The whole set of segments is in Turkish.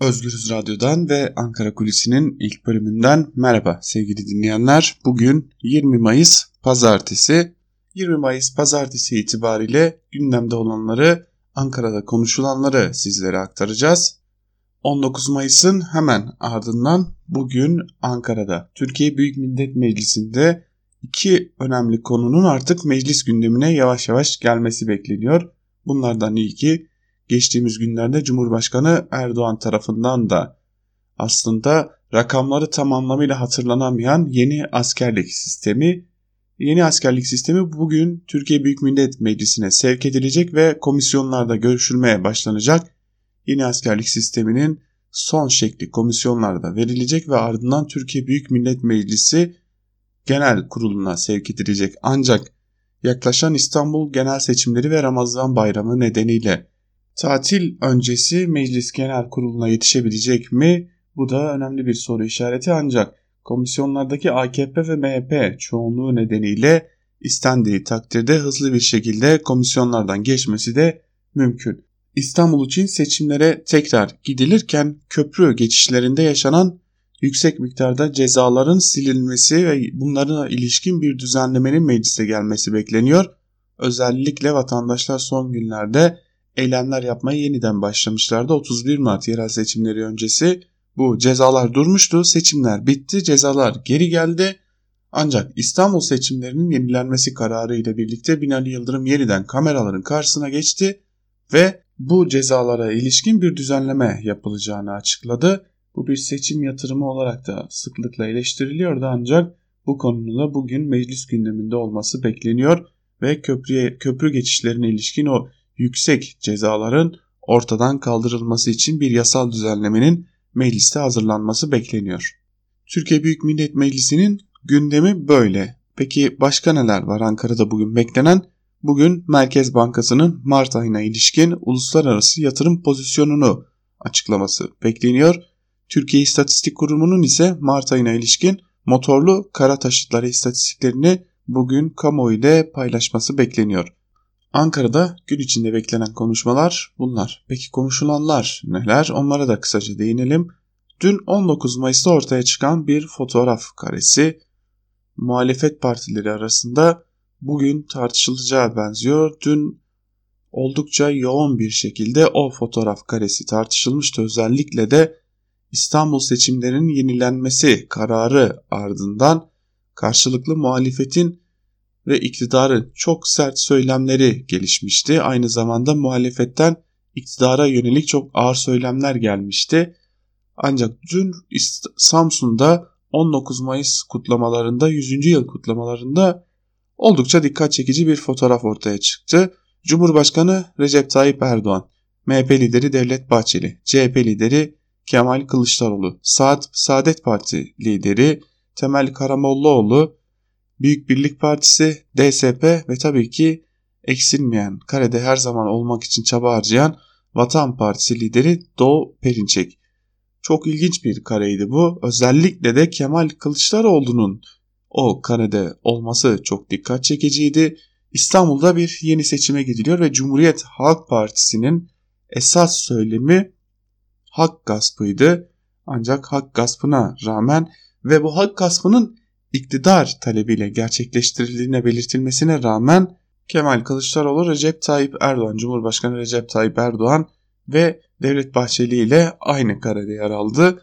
Özgürüz Radyo'dan ve Ankara Kulisi'nin ilk bölümünden merhaba sevgili dinleyenler. Bugün 20 Mayıs Pazartesi. 20 Mayıs Pazartesi itibariyle gündemde olanları, Ankara'da konuşulanları sizlere aktaracağız. 19 Mayıs'ın hemen ardından bugün Ankara'da Türkiye Büyük Millet Meclisi'nde iki önemli konunun artık meclis gündemine yavaş yavaş gelmesi bekleniyor. Bunlardan ilki geçtiğimiz günlerde Cumhurbaşkanı Erdoğan tarafından da aslında rakamları tam anlamıyla hatırlanamayan yeni askerlik sistemi Yeni askerlik sistemi bugün Türkiye Büyük Millet Meclisi'ne sevk edilecek ve komisyonlarda görüşülmeye başlanacak. Yeni askerlik sisteminin son şekli komisyonlarda verilecek ve ardından Türkiye Büyük Millet Meclisi Genel Kurulu'na sevk edilecek. Ancak yaklaşan İstanbul genel seçimleri ve Ramazan bayramı nedeniyle Tatil öncesi Meclis Genel Kurulu'na yetişebilecek mi? Bu da önemli bir soru işareti ancak komisyonlardaki AKP ve MHP çoğunluğu nedeniyle istendiği takdirde hızlı bir şekilde komisyonlardan geçmesi de mümkün. İstanbul için seçimlere tekrar gidilirken köprü geçişlerinde yaşanan yüksek miktarda cezaların silinmesi ve bunlara ilişkin bir düzenlemenin meclise gelmesi bekleniyor. Özellikle vatandaşlar son günlerde eylemler yapmaya yeniden başlamışlardı. 31 Mart yerel seçimleri öncesi bu cezalar durmuştu. Seçimler bitti. Cezalar geri geldi. Ancak İstanbul seçimlerinin yenilenmesi kararı ile birlikte Binali Yıldırım yeniden kameraların karşısına geçti ve bu cezalara ilişkin bir düzenleme yapılacağını açıkladı. Bu bir seçim yatırımı olarak da sıklıkla eleştiriliyordu ancak bu konunun da bugün meclis gündeminde olması bekleniyor ve köprüye, köprü geçişlerine ilişkin o yüksek cezaların ortadan kaldırılması için bir yasal düzenlemenin mecliste hazırlanması bekleniyor. Türkiye Büyük Millet Meclisi'nin gündemi böyle. Peki başka neler var Ankara'da bugün beklenen? Bugün Merkez Bankası'nın Mart ayına ilişkin uluslararası yatırım pozisyonunu açıklaması bekleniyor. Türkiye İstatistik Kurumu'nun ise Mart ayına ilişkin motorlu kara taşıtları istatistiklerini bugün kamuoyu ile paylaşması bekleniyor. Ankara'da gün içinde beklenen konuşmalar bunlar. Peki konuşulanlar neler? Onlara da kısaca değinelim. Dün 19 Mayıs'ta ortaya çıkan bir fotoğraf karesi muhalefet partileri arasında bugün tartışılacağı benziyor. Dün oldukça yoğun bir şekilde o fotoğraf karesi tartışılmıştı. Özellikle de İstanbul seçimlerinin yenilenmesi kararı ardından karşılıklı muhalefetin ve iktidarın çok sert söylemleri gelişmişti. Aynı zamanda muhalefetten iktidara yönelik çok ağır söylemler gelmişti. Ancak dün Samsun'da 19 Mayıs kutlamalarında 100. yıl kutlamalarında oldukça dikkat çekici bir fotoğraf ortaya çıktı. Cumhurbaşkanı Recep Tayyip Erdoğan, MHP lideri Devlet Bahçeli, CHP lideri Kemal Kılıçdaroğlu, Saat Saadet Parti lideri Temel Karamollaoğlu, Büyük Birlik Partisi, DSP ve tabii ki eksilmeyen, karede her zaman olmak için çaba harcayan Vatan Partisi lideri Doğu Perinçek. Çok ilginç bir kareydi bu. Özellikle de Kemal Kılıçdaroğlu'nun o karede olması çok dikkat çekiciydi. İstanbul'da bir yeni seçime gidiliyor ve Cumhuriyet Halk Partisi'nin esas söylemi hak gaspıydı. Ancak hak gaspına rağmen ve bu hak gaspının iktidar talebiyle gerçekleştirildiğine belirtilmesine rağmen Kemal Kılıçdaroğlu Recep Tayyip Erdoğan, Cumhurbaşkanı Recep Tayyip Erdoğan ve Devlet Bahçeli ile aynı karede yer aldı.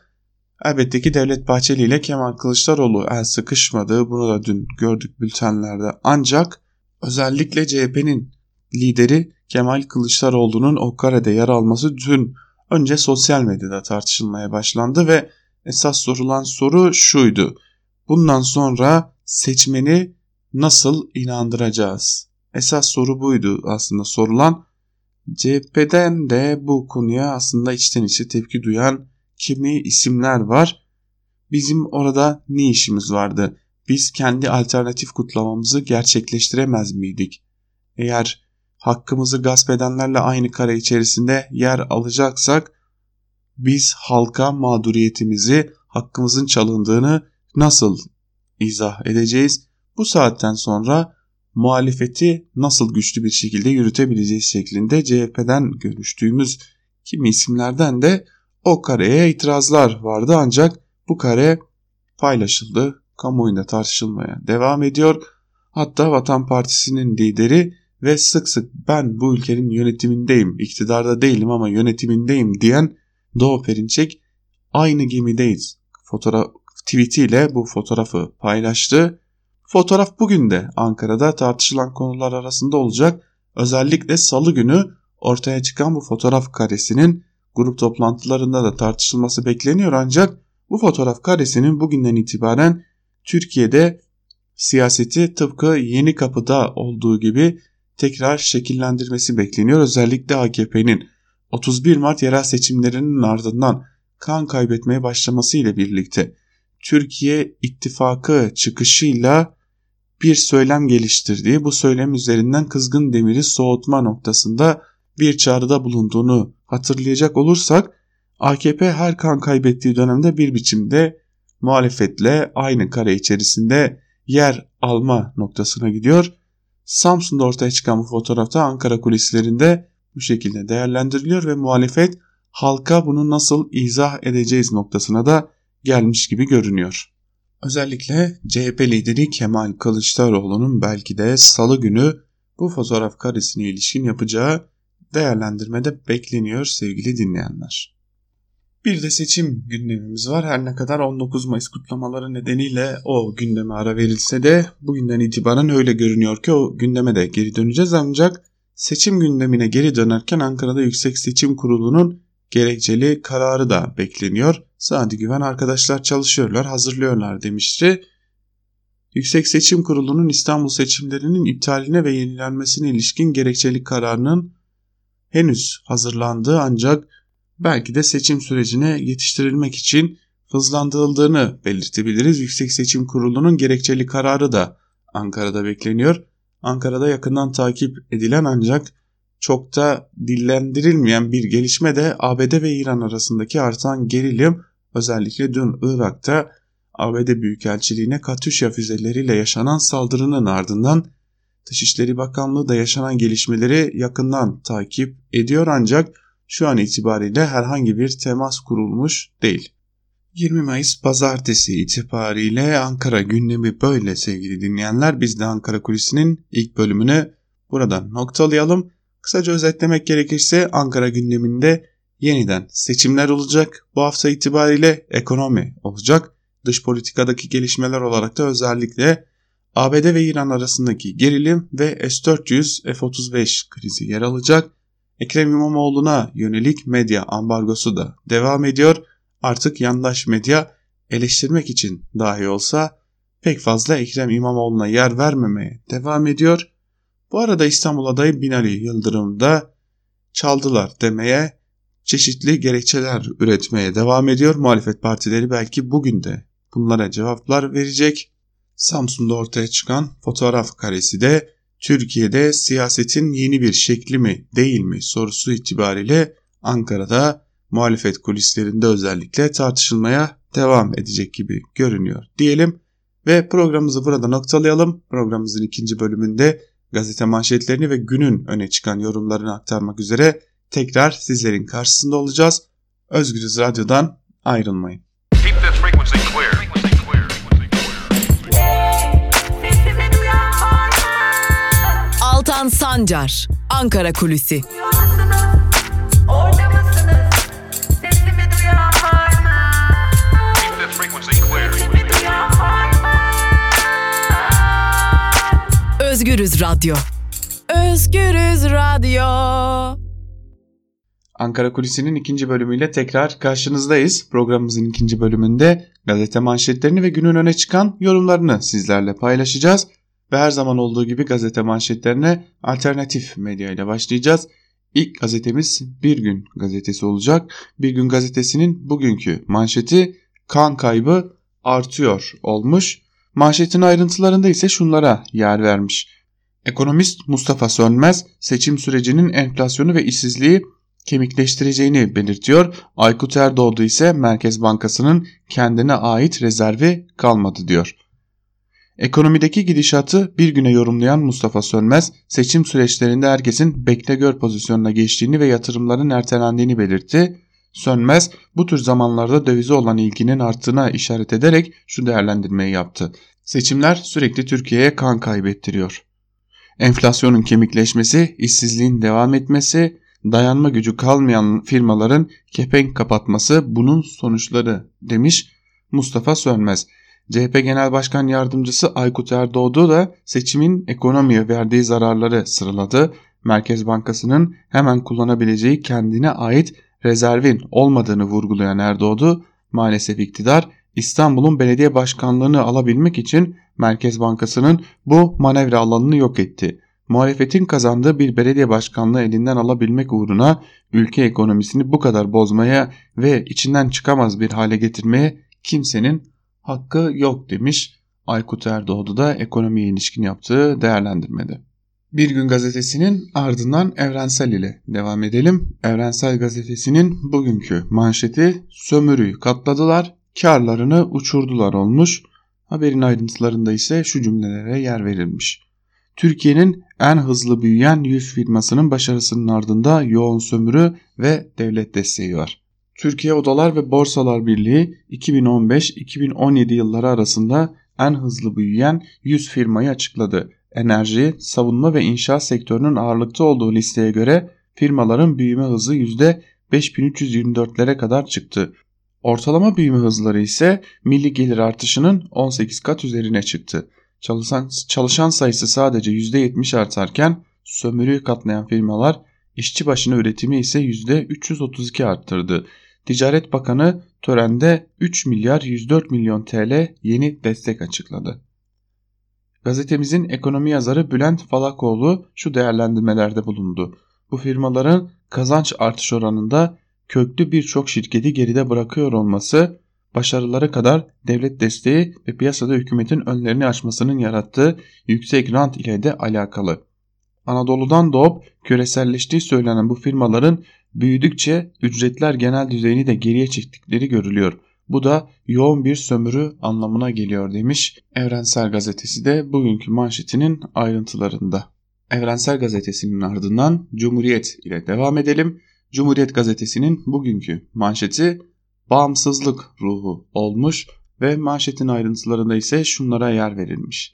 Elbette ki Devlet Bahçeli ile Kemal Kılıçdaroğlu el sıkışmadı. Bunu da dün gördük bültenlerde. Ancak özellikle CHP'nin lideri Kemal Kılıçdaroğlu'nun o karede yer alması dün önce sosyal medyada tartışılmaya başlandı ve esas sorulan soru şuydu. Bundan sonra seçmeni nasıl inandıracağız? Esas soru buydu aslında sorulan. CHP'den de bu konuya aslında içten içe tepki duyan kimi isimler var. Bizim orada ne işimiz vardı? Biz kendi alternatif kutlamamızı gerçekleştiremez miydik? Eğer hakkımızı gasp edenlerle aynı kare içerisinde yer alacaksak biz halka mağduriyetimizi, hakkımızın çalındığını nasıl izah edeceğiz? Bu saatten sonra muhalefeti nasıl güçlü bir şekilde yürütebileceğiz şeklinde CHP'den görüştüğümüz kimi isimlerden de o kareye itirazlar vardı ancak bu kare paylaşıldı, kamuoyunda tartışılmaya devam ediyor. Hatta Vatan Partisi'nin lideri ve sık sık ben bu ülkenin yönetimindeyim, iktidarda değilim ama yönetimindeyim diyen Doğu Perinçek aynı gemideyiz fotoğraf tweetiyle bu fotoğrafı paylaştı. Fotoğraf bugün de Ankara'da tartışılan konular arasında olacak. Özellikle salı günü ortaya çıkan bu fotoğraf karesinin grup toplantılarında da tartışılması bekleniyor ancak bu fotoğraf karesinin bugünden itibaren Türkiye'de siyaseti tıpkı yeni kapıda olduğu gibi tekrar şekillendirmesi bekleniyor. Özellikle AKP'nin 31 Mart yerel seçimlerinin ardından kan kaybetmeye başlaması ile birlikte Türkiye ittifakı çıkışıyla bir söylem geliştirdiği bu söylem üzerinden kızgın demiri soğutma noktasında bir çağrıda bulunduğunu hatırlayacak olursak AKP her kan kaybettiği dönemde bir biçimde muhalefetle aynı kare içerisinde yer alma noktasına gidiyor. Samsun'da ortaya çıkan bu fotoğrafta Ankara kulislerinde bu şekilde değerlendiriliyor ve muhalefet halka bunu nasıl izah edeceğiz noktasına da gelmiş gibi görünüyor. Özellikle CHP lideri Kemal Kılıçdaroğlu'nun belki de salı günü bu fotoğraf karesine ilişkin yapacağı değerlendirmede bekleniyor sevgili dinleyenler. Bir de seçim gündemimiz var. Her ne kadar 19 Mayıs kutlamaları nedeniyle o gündeme ara verilse de bugünden itibaren öyle görünüyor ki o gündeme de geri döneceğiz ancak seçim gündemine geri dönerken Ankara'da Yüksek Seçim Kurulu'nun gerekçeli kararı da bekleniyor. Sadi Güven arkadaşlar çalışıyorlar, hazırlıyorlar demişti. Yüksek Seçim Kurulu'nun İstanbul seçimlerinin iptaline ve yenilenmesine ilişkin gerekçeli kararının henüz hazırlandığı ancak belki de seçim sürecine yetiştirilmek için hızlandırıldığını belirtebiliriz. Yüksek Seçim Kurulu'nun gerekçeli kararı da Ankara'da bekleniyor. Ankara'da yakından takip edilen ancak çok da dillendirilmeyen bir gelişme de ABD ve İran arasındaki artan gerilim özellikle dün Irak'ta ABD Büyükelçiliğine Katüşya füzeleriyle yaşanan saldırının ardından Dışişleri Bakanlığı da yaşanan gelişmeleri yakından takip ediyor ancak şu an itibariyle herhangi bir temas kurulmuş değil. 20 Mayıs pazartesi itibariyle Ankara gündemi böyle sevgili dinleyenler. Biz de Ankara Kulisi'nin ilk bölümünü buradan noktalayalım. Kısaca özetlemek gerekirse Ankara gündeminde yeniden seçimler olacak. Bu hafta itibariyle ekonomi olacak. Dış politikadaki gelişmeler olarak da özellikle ABD ve İran arasındaki gerilim ve S-400 F-35 krizi yer alacak. Ekrem İmamoğlu'na yönelik medya ambargosu da devam ediyor. Artık yandaş medya eleştirmek için dahi olsa pek fazla Ekrem İmamoğlu'na yer vermemeye devam ediyor. Bu arada İstanbul adayı Binali Yıldırım da çaldılar demeye çeşitli gerekçeler üretmeye devam ediyor. Muhalefet partileri belki bugün de bunlara cevaplar verecek. Samsun'da ortaya çıkan fotoğraf karesi de Türkiye'de siyasetin yeni bir şekli mi değil mi sorusu itibariyle Ankara'da muhalefet kulislerinde özellikle tartışılmaya devam edecek gibi görünüyor diyelim ve programımızı burada noktalayalım. Programımızın ikinci bölümünde gazete manşetlerini ve günün öne çıkan yorumlarını aktarmak üzere tekrar sizlerin karşısında olacağız. Özgürüz Radyo'dan ayrılmayın. Altan Sancar, Ankara Kulüsi. Özgürüz Radyo. Özgürüz Radyo. Ankara Kulisi'nin ikinci bölümüyle tekrar karşınızdayız. Programımızın ikinci bölümünde gazete manşetlerini ve günün öne çıkan yorumlarını sizlerle paylaşacağız. Ve her zaman olduğu gibi gazete manşetlerine alternatif medya ile başlayacağız. İlk gazetemiz Bir Gün gazetesi olacak. Bir Gün gazetesinin bugünkü manşeti kan kaybı artıyor olmuş. Manşetin ayrıntılarında ise şunlara yer vermiş. Ekonomist Mustafa Sönmez seçim sürecinin enflasyonu ve işsizliği kemikleştireceğini belirtiyor. Aykut Erdoğdu ise Merkez Bankası'nın kendine ait rezervi kalmadı diyor. Ekonomideki gidişatı bir güne yorumlayan Mustafa Sönmez, seçim süreçlerinde herkesin bekle gör pozisyonuna geçtiğini ve yatırımların ertelendiğini belirtti. Sönmez bu tür zamanlarda dövize olan ilginin arttığına işaret ederek şu değerlendirmeyi yaptı. Seçimler sürekli Türkiye'ye kan kaybettiriyor. Enflasyonun kemikleşmesi, işsizliğin devam etmesi, dayanma gücü kalmayan firmaların kepenk kapatması bunun sonuçları demiş Mustafa Sönmez. CHP Genel Başkan Yardımcısı Aykut Erdoğdu da seçimin ekonomiye verdiği zararları sıraladı. Merkez Bankası'nın hemen kullanabileceği kendine ait rezervin olmadığını vurgulayan Erdoğdu, maalesef iktidar İstanbul'un belediye başkanlığını alabilmek için Merkez Bankası'nın bu manevra alanını yok etti. Muhalefetin kazandığı bir belediye başkanlığı elinden alabilmek uğruna ülke ekonomisini bu kadar bozmaya ve içinden çıkamaz bir hale getirmeye kimsenin hakkı yok demiş Aykut Erdoğdu da ekonomiye ilişkin yaptığı değerlendirmede. Bir Gün Gazetesi'nin ardından Evrensel ile devam edelim. Evrensel Gazetesi'nin bugünkü manşeti sömürüyü katladılar, karlarını uçurdular olmuş. Haberin ayrıntılarında ise şu cümlelere yer verilmiş. Türkiye'nin en hızlı büyüyen 100 firmasının başarısının ardında yoğun sömürü ve devlet desteği var. Türkiye Odalar ve Borsalar Birliği 2015-2017 yılları arasında en hızlı büyüyen 100 firmayı açıkladı. Enerji, savunma ve inşaat sektörünün ağırlıkta olduğu listeye göre firmaların büyüme hızı %5324'lere kadar çıktı. Ortalama büyüme hızları ise milli gelir artışının 18 kat üzerine çıktı. Çalışan, çalışan sayısı sadece %70 artarken sömürüyü katlayan firmalar işçi başına üretimi ise %332 arttırdı. Ticaret Bakanı törende 3 milyar 104 milyon TL yeni destek açıkladı. Gazetemizin ekonomi yazarı Bülent Falakoğlu şu değerlendirmelerde bulundu. Bu firmaların kazanç artış oranında köklü birçok şirketi geride bırakıyor olması başarıları kadar devlet desteği ve piyasada hükümetin önlerini açmasının yarattığı yüksek rant ile de alakalı. Anadolu'dan doğup küreselleştiği söylenen bu firmaların büyüdükçe ücretler genel düzeyini de geriye çektikleri görülüyor. Bu da yoğun bir sömürü anlamına geliyor demiş Evrensel Gazetesi de bugünkü manşetinin ayrıntılarında. Evrensel Gazetesi'nin ardından Cumhuriyet ile devam edelim. Cumhuriyet Gazetesi'nin bugünkü manşeti bağımsızlık ruhu olmuş ve manşetin ayrıntılarında ise şunlara yer verilmiş.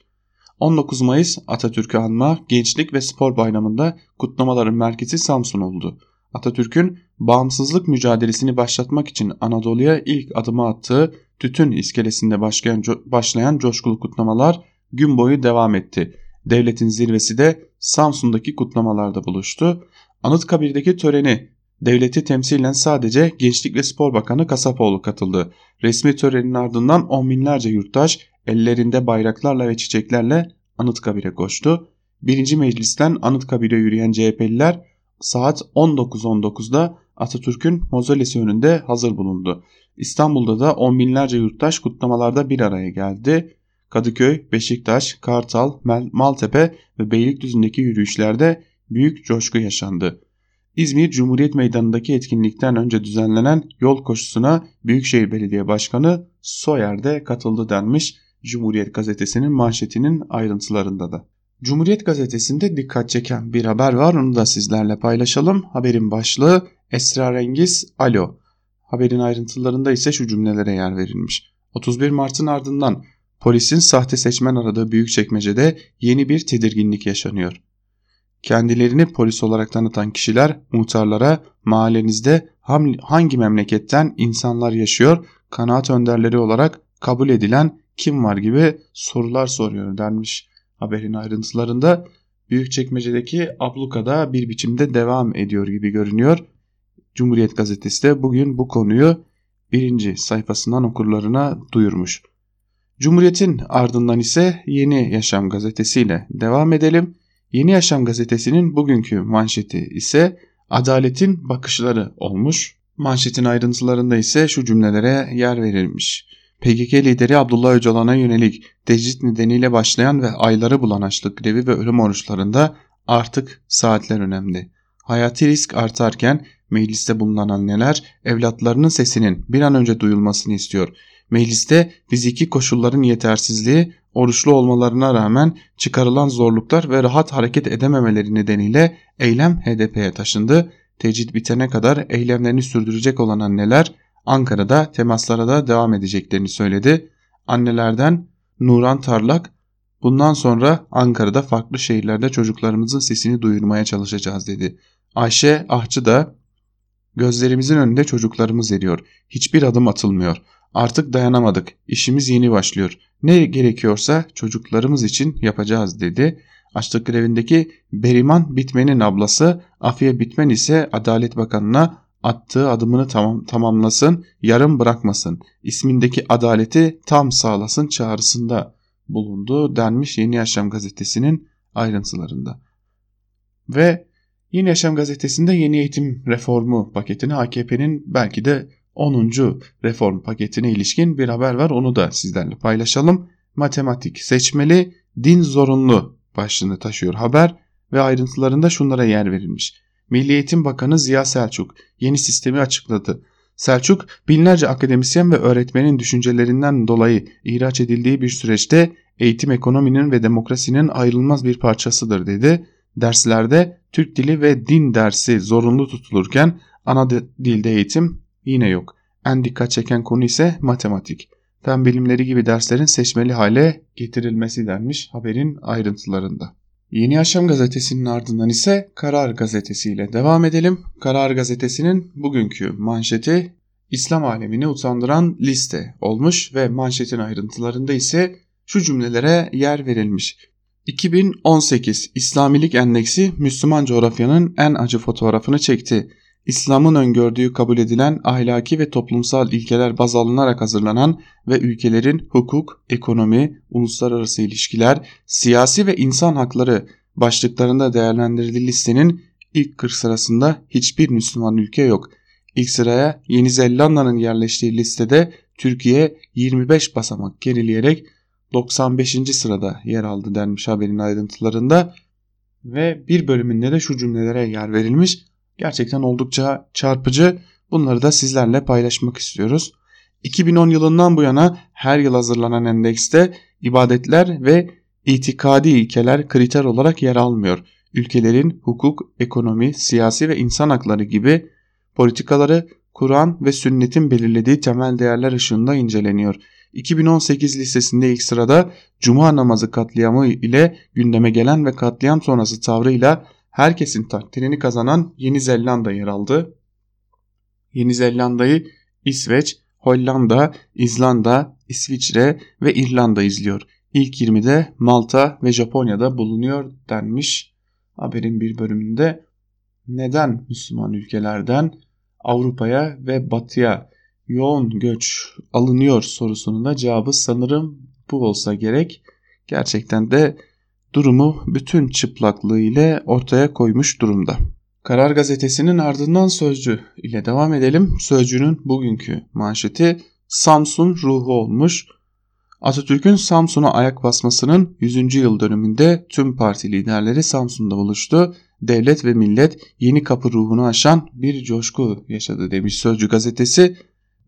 19 Mayıs Atatürk'ü anma Gençlik ve Spor Bayramı'nda kutlamaların merkezi Samsun oldu. Atatürk'ün bağımsızlık mücadelesini başlatmak için Anadolu'ya ilk adımı attığı Tütün iskelesinde başlayan, başlayan coşkulu kutlamalar gün boyu devam etti. Devletin zirvesi de Samsun'daki kutlamalarda buluştu. Anıtkabir'deki töreni devleti temsilen sadece Gençlik ve Spor Bakanı Kasapoğlu katıldı. Resmi törenin ardından on binlerce yurttaş ellerinde bayraklarla ve çiçeklerle Anıtkabir'e koştu. Birinci meclisten Anıtkabir'e yürüyen CHP'liler saat 19.19'da Atatürk'ün mozolesi önünde hazır bulundu. İstanbul'da da on binlerce yurttaş kutlamalarda bir araya geldi. Kadıköy, Beşiktaş, Kartal, Maltepe ve Beylikdüzü'ndeki yürüyüşlerde büyük coşku yaşandı. İzmir Cumhuriyet Meydanı'ndaki etkinlikten önce düzenlenen yol koşusuna Büyükşehir Belediye Başkanı Soyer'de katıldı denmiş Cumhuriyet Gazetesi'nin manşetinin ayrıntılarında da. Cumhuriyet Gazetesi'nde dikkat çeken bir haber var onu da sizlerle paylaşalım. Haberin başlığı Esrarengiz Alo. Haberin ayrıntılarında ise şu cümlelere yer verilmiş. 31 Mart'ın ardından polisin sahte seçmen aradığı Büyükçekmece'de yeni bir tedirginlik yaşanıyor. Kendilerini polis olarak tanıtan kişiler muhtarlara mahallenizde hangi memleketten insanlar yaşıyor kanaat önderleri olarak kabul edilen kim var gibi sorular soruyor denmiş haberin ayrıntılarında. Büyükçekmece'deki ablukada bir biçimde devam ediyor gibi görünüyor. Cumhuriyet Gazetesi de bugün bu konuyu birinci sayfasından okurlarına duyurmuş. Cumhuriyet'in ardından ise Yeni Yaşam gazetesiyle devam edelim. Yeni Yaşam gazetesinin bugünkü manşeti ise adaletin bakışları olmuş. Manşetin ayrıntılarında ise şu cümlelere yer verilmiş. PKK lideri Abdullah Öcalan'a yönelik tecrit nedeniyle başlayan ve ayları bulan açlık grevi ve ölüm oruçlarında artık saatler önemli. Hayati risk artarken mecliste bulunan anneler evlatlarının sesinin bir an önce duyulmasını istiyor. Mecliste fiziki koşulların yetersizliği, oruçlu olmalarına rağmen çıkarılan zorluklar ve rahat hareket edememeleri nedeniyle eylem HDP'ye taşındı. tecrit bitene kadar eylemlerini sürdürecek olan anneler Ankara'da temaslara da devam edeceklerini söyledi. Annelerden Nuran Tarlak bundan sonra Ankara'da farklı şehirlerde çocuklarımızın sesini duyurmaya çalışacağız dedi. Ayşe Ahçı da gözlerimizin önünde çocuklarımız eriyor. Hiçbir adım atılmıyor. Artık dayanamadık. İşimiz yeni başlıyor. Ne gerekiyorsa çocuklarımız için yapacağız dedi. Açlık grevindeki Beriman Bitmen'in ablası Afiye Bitmen ise Adalet Bakanı'na attığı adımını tamam, tamamlasın, yarım bırakmasın, ismindeki adaleti tam sağlasın çağrısında bulundu denmiş Yeni Yaşam gazetesinin ayrıntılarında. Ve Yeni Yaşam gazetesinde yeni eğitim reformu paketini AKP'nin belki de 10. reform paketine ilişkin bir haber var onu da sizlerle paylaşalım. Matematik seçmeli, din zorunlu başlığını taşıyor haber ve ayrıntılarında şunlara yer verilmiş. Milli Eğitim Bakanı Ziya Selçuk yeni sistemi açıkladı. Selçuk binlerce akademisyen ve öğretmenin düşüncelerinden dolayı ihraç edildiği bir süreçte eğitim ekonominin ve demokrasinin ayrılmaz bir parçasıdır dedi. Derslerde Türk dili ve din dersi zorunlu tutulurken ana dilde eğitim yine yok. En dikkat çeken konu ise matematik. Fen bilimleri gibi derslerin seçmeli hale getirilmesi denmiş haberin ayrıntılarında. Yeni Yaşam gazetesinin ardından ise Karar gazetesi ile devam edelim. Karar gazetesinin bugünkü manşeti İslam alemini utandıran liste olmuş ve manşetin ayrıntılarında ise şu cümlelere yer verilmiş. 2018 İslamilik Endeksi Müslüman coğrafyanın en acı fotoğrafını çekti. İslam'ın öngördüğü kabul edilen ahlaki ve toplumsal ilkeler baz alınarak hazırlanan ve ülkelerin hukuk, ekonomi, uluslararası ilişkiler, siyasi ve insan hakları başlıklarında değerlendirildiği listenin ilk 40 sırasında hiçbir Müslüman ülke yok. İlk sıraya Yeni Zelanda'nın yerleştiği listede Türkiye 25 basamak gerileyerek 95. sırada yer aldı denmiş haberin ayrıntılarında ve bir bölümünde de şu cümlelere yer verilmiş. Gerçekten oldukça çarpıcı. Bunları da sizlerle paylaşmak istiyoruz. 2010 yılından bu yana her yıl hazırlanan endekste ibadetler ve itikadi ilkeler kriter olarak yer almıyor. Ülkelerin hukuk, ekonomi, siyasi ve insan hakları gibi politikaları Kur'an ve sünnetin belirlediği temel değerler ışığında inceleniyor. 2018 listesinde ilk sırada Cuma namazı katliamı ile gündeme gelen ve katliam sonrası tavrıyla herkesin takdirini kazanan Yeni Zelanda yer aldı. Yeni Zelanda'yı İsveç, Hollanda, İzlanda, İsviçre ve İrlanda izliyor. İlk 20'de Malta ve Japonya'da bulunuyor denmiş haberin bir bölümünde. Neden Müslüman ülkelerden Avrupa'ya ve Batı'ya yoğun göç alınıyor sorusunun da cevabı sanırım bu olsa gerek. Gerçekten de durumu bütün çıplaklığı ile ortaya koymuş durumda. Karar gazetesinin ardından Sözcü ile devam edelim. Sözcü'nün bugünkü manşeti Samsun ruhu olmuş. Atatürk'ün Samsun'a ayak basmasının 100. yıl dönümünde tüm parti liderleri Samsun'da buluştu. Devlet ve millet yeni kapı ruhunu aşan bir coşku yaşadı demiş Sözcü gazetesi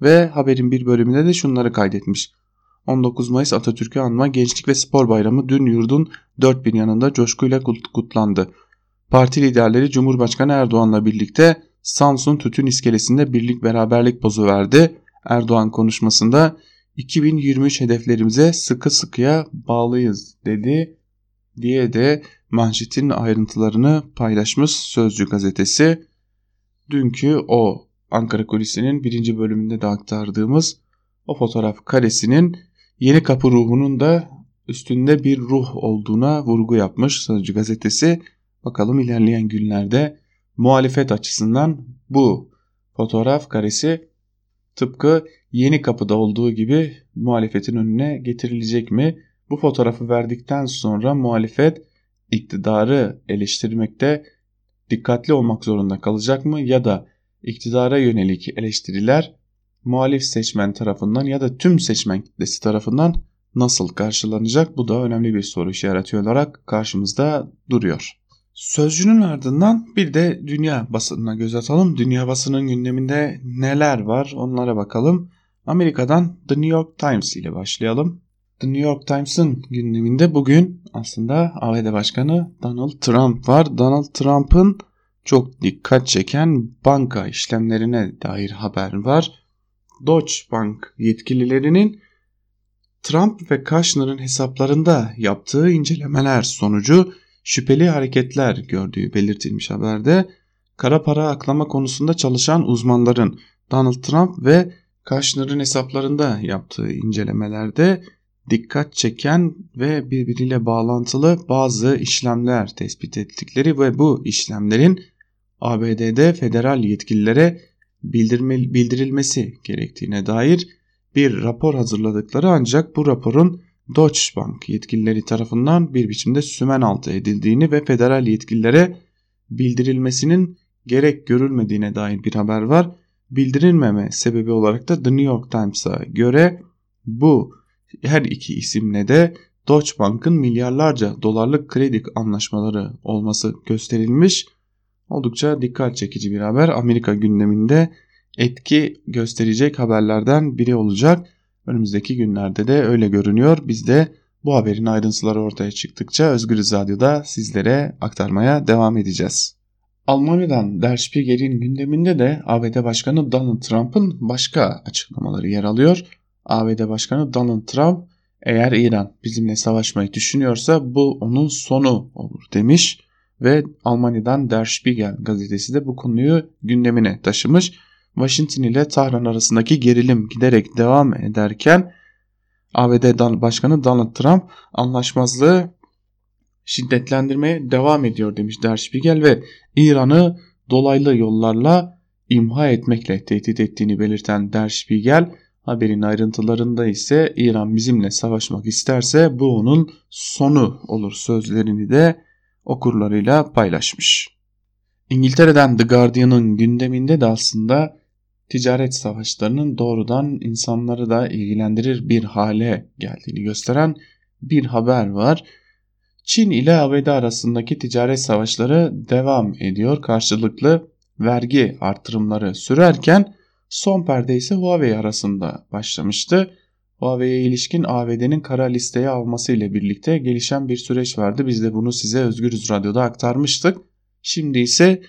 ve haberin bir bölümünde de şunları kaydetmiş. 19 Mayıs Atatürk'ü anma Gençlik ve Spor Bayramı dün yurdun dört bir yanında coşkuyla kutlandı. Parti liderleri Cumhurbaşkanı Erdoğan'la birlikte Samsun Tütün İskelesi'nde birlik beraberlik pozu verdi. Erdoğan konuşmasında 2023 hedeflerimize sıkı sıkıya bağlıyız dedi diye de manşetin ayrıntılarını paylaşmış Sözcü gazetesi. Dünkü o Ankara Kulisi'nin birinci bölümünde de aktardığımız o fotoğraf karesinin Yeni Kapı ruhunun da üstünde bir ruh olduğuna vurgu yapmış Sözcü gazetesi. Bakalım ilerleyen günlerde muhalefet açısından bu fotoğraf karesi tıpkı Yeni Kapı'da olduğu gibi muhalefetin önüne getirilecek mi? Bu fotoğrafı verdikten sonra muhalefet iktidarı eleştirmekte dikkatli olmak zorunda kalacak mı ya da iktidara yönelik eleştiriler muhalif seçmen tarafından ya da tüm seçmen kitlesi tarafından nasıl karşılanacak? Bu da önemli bir soru işareti olarak karşımızda duruyor. Sözcünün ardından bir de dünya basınına göz atalım. Dünya basının gündeminde neler var onlara bakalım. Amerika'dan The New York Times ile başlayalım. The New York Times'ın gündeminde bugün aslında ABD Başkanı Donald Trump var. Donald Trump'ın çok dikkat çeken banka işlemlerine dair haber var. Deutsche Bank yetkililerinin Trump ve Kushner'ın hesaplarında yaptığı incelemeler sonucu şüpheli hareketler gördüğü belirtilmiş haberde kara para aklama konusunda çalışan uzmanların Donald Trump ve Kushner'ın hesaplarında yaptığı incelemelerde dikkat çeken ve birbiriyle bağlantılı bazı işlemler tespit ettikleri ve bu işlemlerin ABD'de federal yetkililere bildirilmesi gerektiğine dair bir rapor hazırladıkları ancak bu raporun Deutsche Bank yetkilileri tarafından bir biçimde sümen altı edildiğini ve federal yetkililere bildirilmesinin gerek görülmediğine dair bir haber var. Bildirilmeme sebebi olarak da The New York Times'a göre bu her iki isimle de Deutsche Bank'ın milyarlarca dolarlık kredi anlaşmaları olması gösterilmiş. Oldukça dikkat çekici bir haber. Amerika gündeminde etki gösterecek haberlerden biri olacak. Önümüzdeki günlerde de öyle görünüyor. Biz de bu haberin ayrıntıları ortaya çıktıkça Özgür Radyo'da sizlere aktarmaya devam edeceğiz. Almanya'dan Der Spiegel'in gündeminde de ABD Başkanı Donald Trump'ın başka açıklamaları yer alıyor. ABD Başkanı Donald Trump eğer İran bizimle savaşmayı düşünüyorsa bu onun sonu olur demiş ve Almanya'dan Der Spiegel gazetesi de bu konuyu gündemine taşımış. Washington ile Tahran arasındaki gerilim giderek devam ederken ABD Başkanı Donald Trump anlaşmazlığı şiddetlendirmeye devam ediyor demiş Der Spiegel ve İran'ı dolaylı yollarla imha etmekle tehdit ettiğini belirten Der Spiegel haberin ayrıntılarında ise İran bizimle savaşmak isterse bu onun sonu olur sözlerini de okurlarıyla paylaşmış. İngiltere'den The Guardian'ın gündeminde de aslında ticaret savaşlarının doğrudan insanları da ilgilendirir bir hale geldiğini gösteren bir haber var. Çin ile ABD arasındaki ticaret savaşları devam ediyor. Karşılıklı vergi artırımları sürerken son perde ise Huawei arasında başlamıştı. Huawei'ye ilişkin ABD'nin kara listeye alması ile birlikte gelişen bir süreç vardı. Biz de bunu size Özgürüz Radyo'da aktarmıştık. Şimdi ise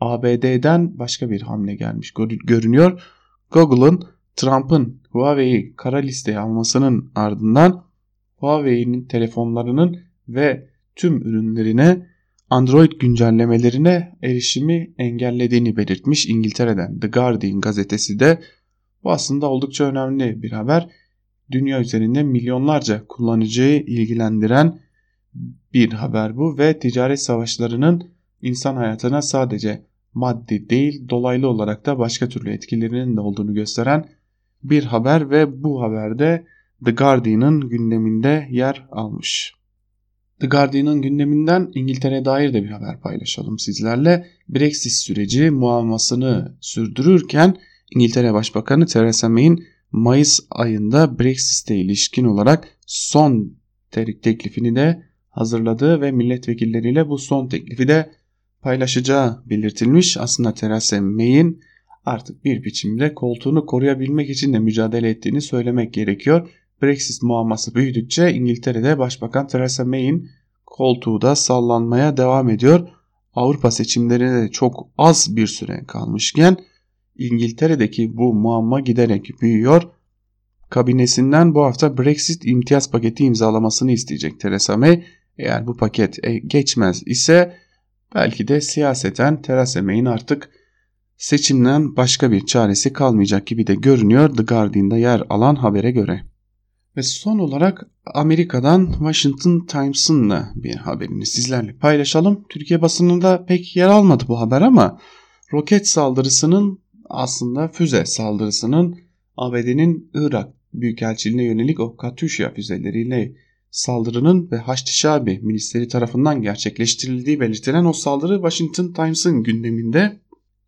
ABD'den başka bir hamle gelmiş görünüyor. Google'ın Trump'ın Huawei'yi kara listeye almasının ardından Huawei'nin telefonlarının ve tüm ürünlerine Android güncellemelerine erişimi engellediğini belirtmiş İngiltere'den The Guardian gazetesi de bu aslında oldukça önemli bir haber. Dünya üzerinde milyonlarca kullanıcıyı ilgilendiren bir haber bu ve ticaret savaşlarının insan hayatına sadece maddi değil dolaylı olarak da başka türlü etkilerinin de olduğunu gösteren bir haber ve bu haberde The Guardian'ın gündeminde yer almış. The Guardian'ın gündeminden İngiltere'ye dair de bir haber paylaşalım sizlerle. Brexit süreci muammasını sürdürürken İngiltere Başbakanı Theresa May'in Mayıs ayında Brexit'e ilişkin olarak son teklifini de hazırladığı ve milletvekilleriyle bu son teklifi de paylaşacağı belirtilmiş. Aslında Theresa May'in artık bir biçimde koltuğunu koruyabilmek için de mücadele ettiğini söylemek gerekiyor. Brexit muamması büyüdükçe İngiltere'de Başbakan Theresa May'in koltuğu da sallanmaya devam ediyor. Avrupa seçimlerine de çok az bir süre kalmışken İngiltere'deki bu muamma giderek büyüyor. Kabinesinden bu hafta Brexit imtiyaz paketi imzalamasını isteyecek Theresa May. Eğer bu paket e, geçmez ise belki de siyaseten Theresa May'in artık seçimden başka bir çaresi kalmayacak gibi de görünüyor The Guardian'da yer alan habere göre. Ve son olarak Amerika'dan Washington Times'ın da bir haberini sizlerle paylaşalım. Türkiye basınında pek yer almadı bu haber ama roket saldırısının aslında füze saldırısının ABD'nin Irak Büyükelçiliğine yönelik o Katyusha füzeleriyle saldırının ve Haçlı Şabi Ministeri tarafından gerçekleştirildiği belirtilen o saldırı Washington Times'ın gündeminde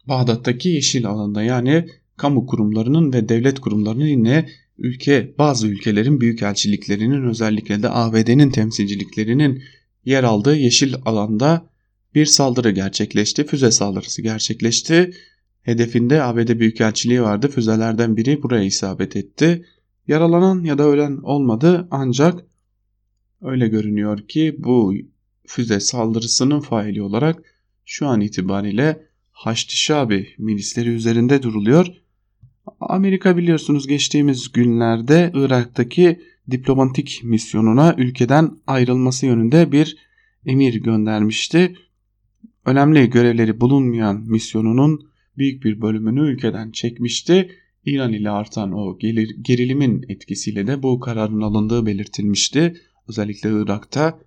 Bağdat'taki yeşil alanda yani kamu kurumlarının ve devlet kurumlarının yine ülke bazı ülkelerin büyükelçiliklerinin özellikle de ABD'nin temsilciliklerinin yer aldığı yeşil alanda bir saldırı gerçekleşti. Füze saldırısı gerçekleşti. Hedefinde ABD Büyükelçiliği vardı. Füzelerden biri buraya isabet etti. Yaralanan ya da ölen olmadı ancak öyle görünüyor ki bu füze saldırısının faili olarak şu an itibariyle Haçlı Şabi milisleri üzerinde duruluyor. Amerika biliyorsunuz geçtiğimiz günlerde Irak'taki diplomatik misyonuna ülkeden ayrılması yönünde bir emir göndermişti. Önemli görevleri bulunmayan misyonunun büyük bir bölümünü ülkeden çekmişti. İran ile artan o gelir, gerilimin etkisiyle de bu kararın alındığı belirtilmişti. Özellikle Irak'ta.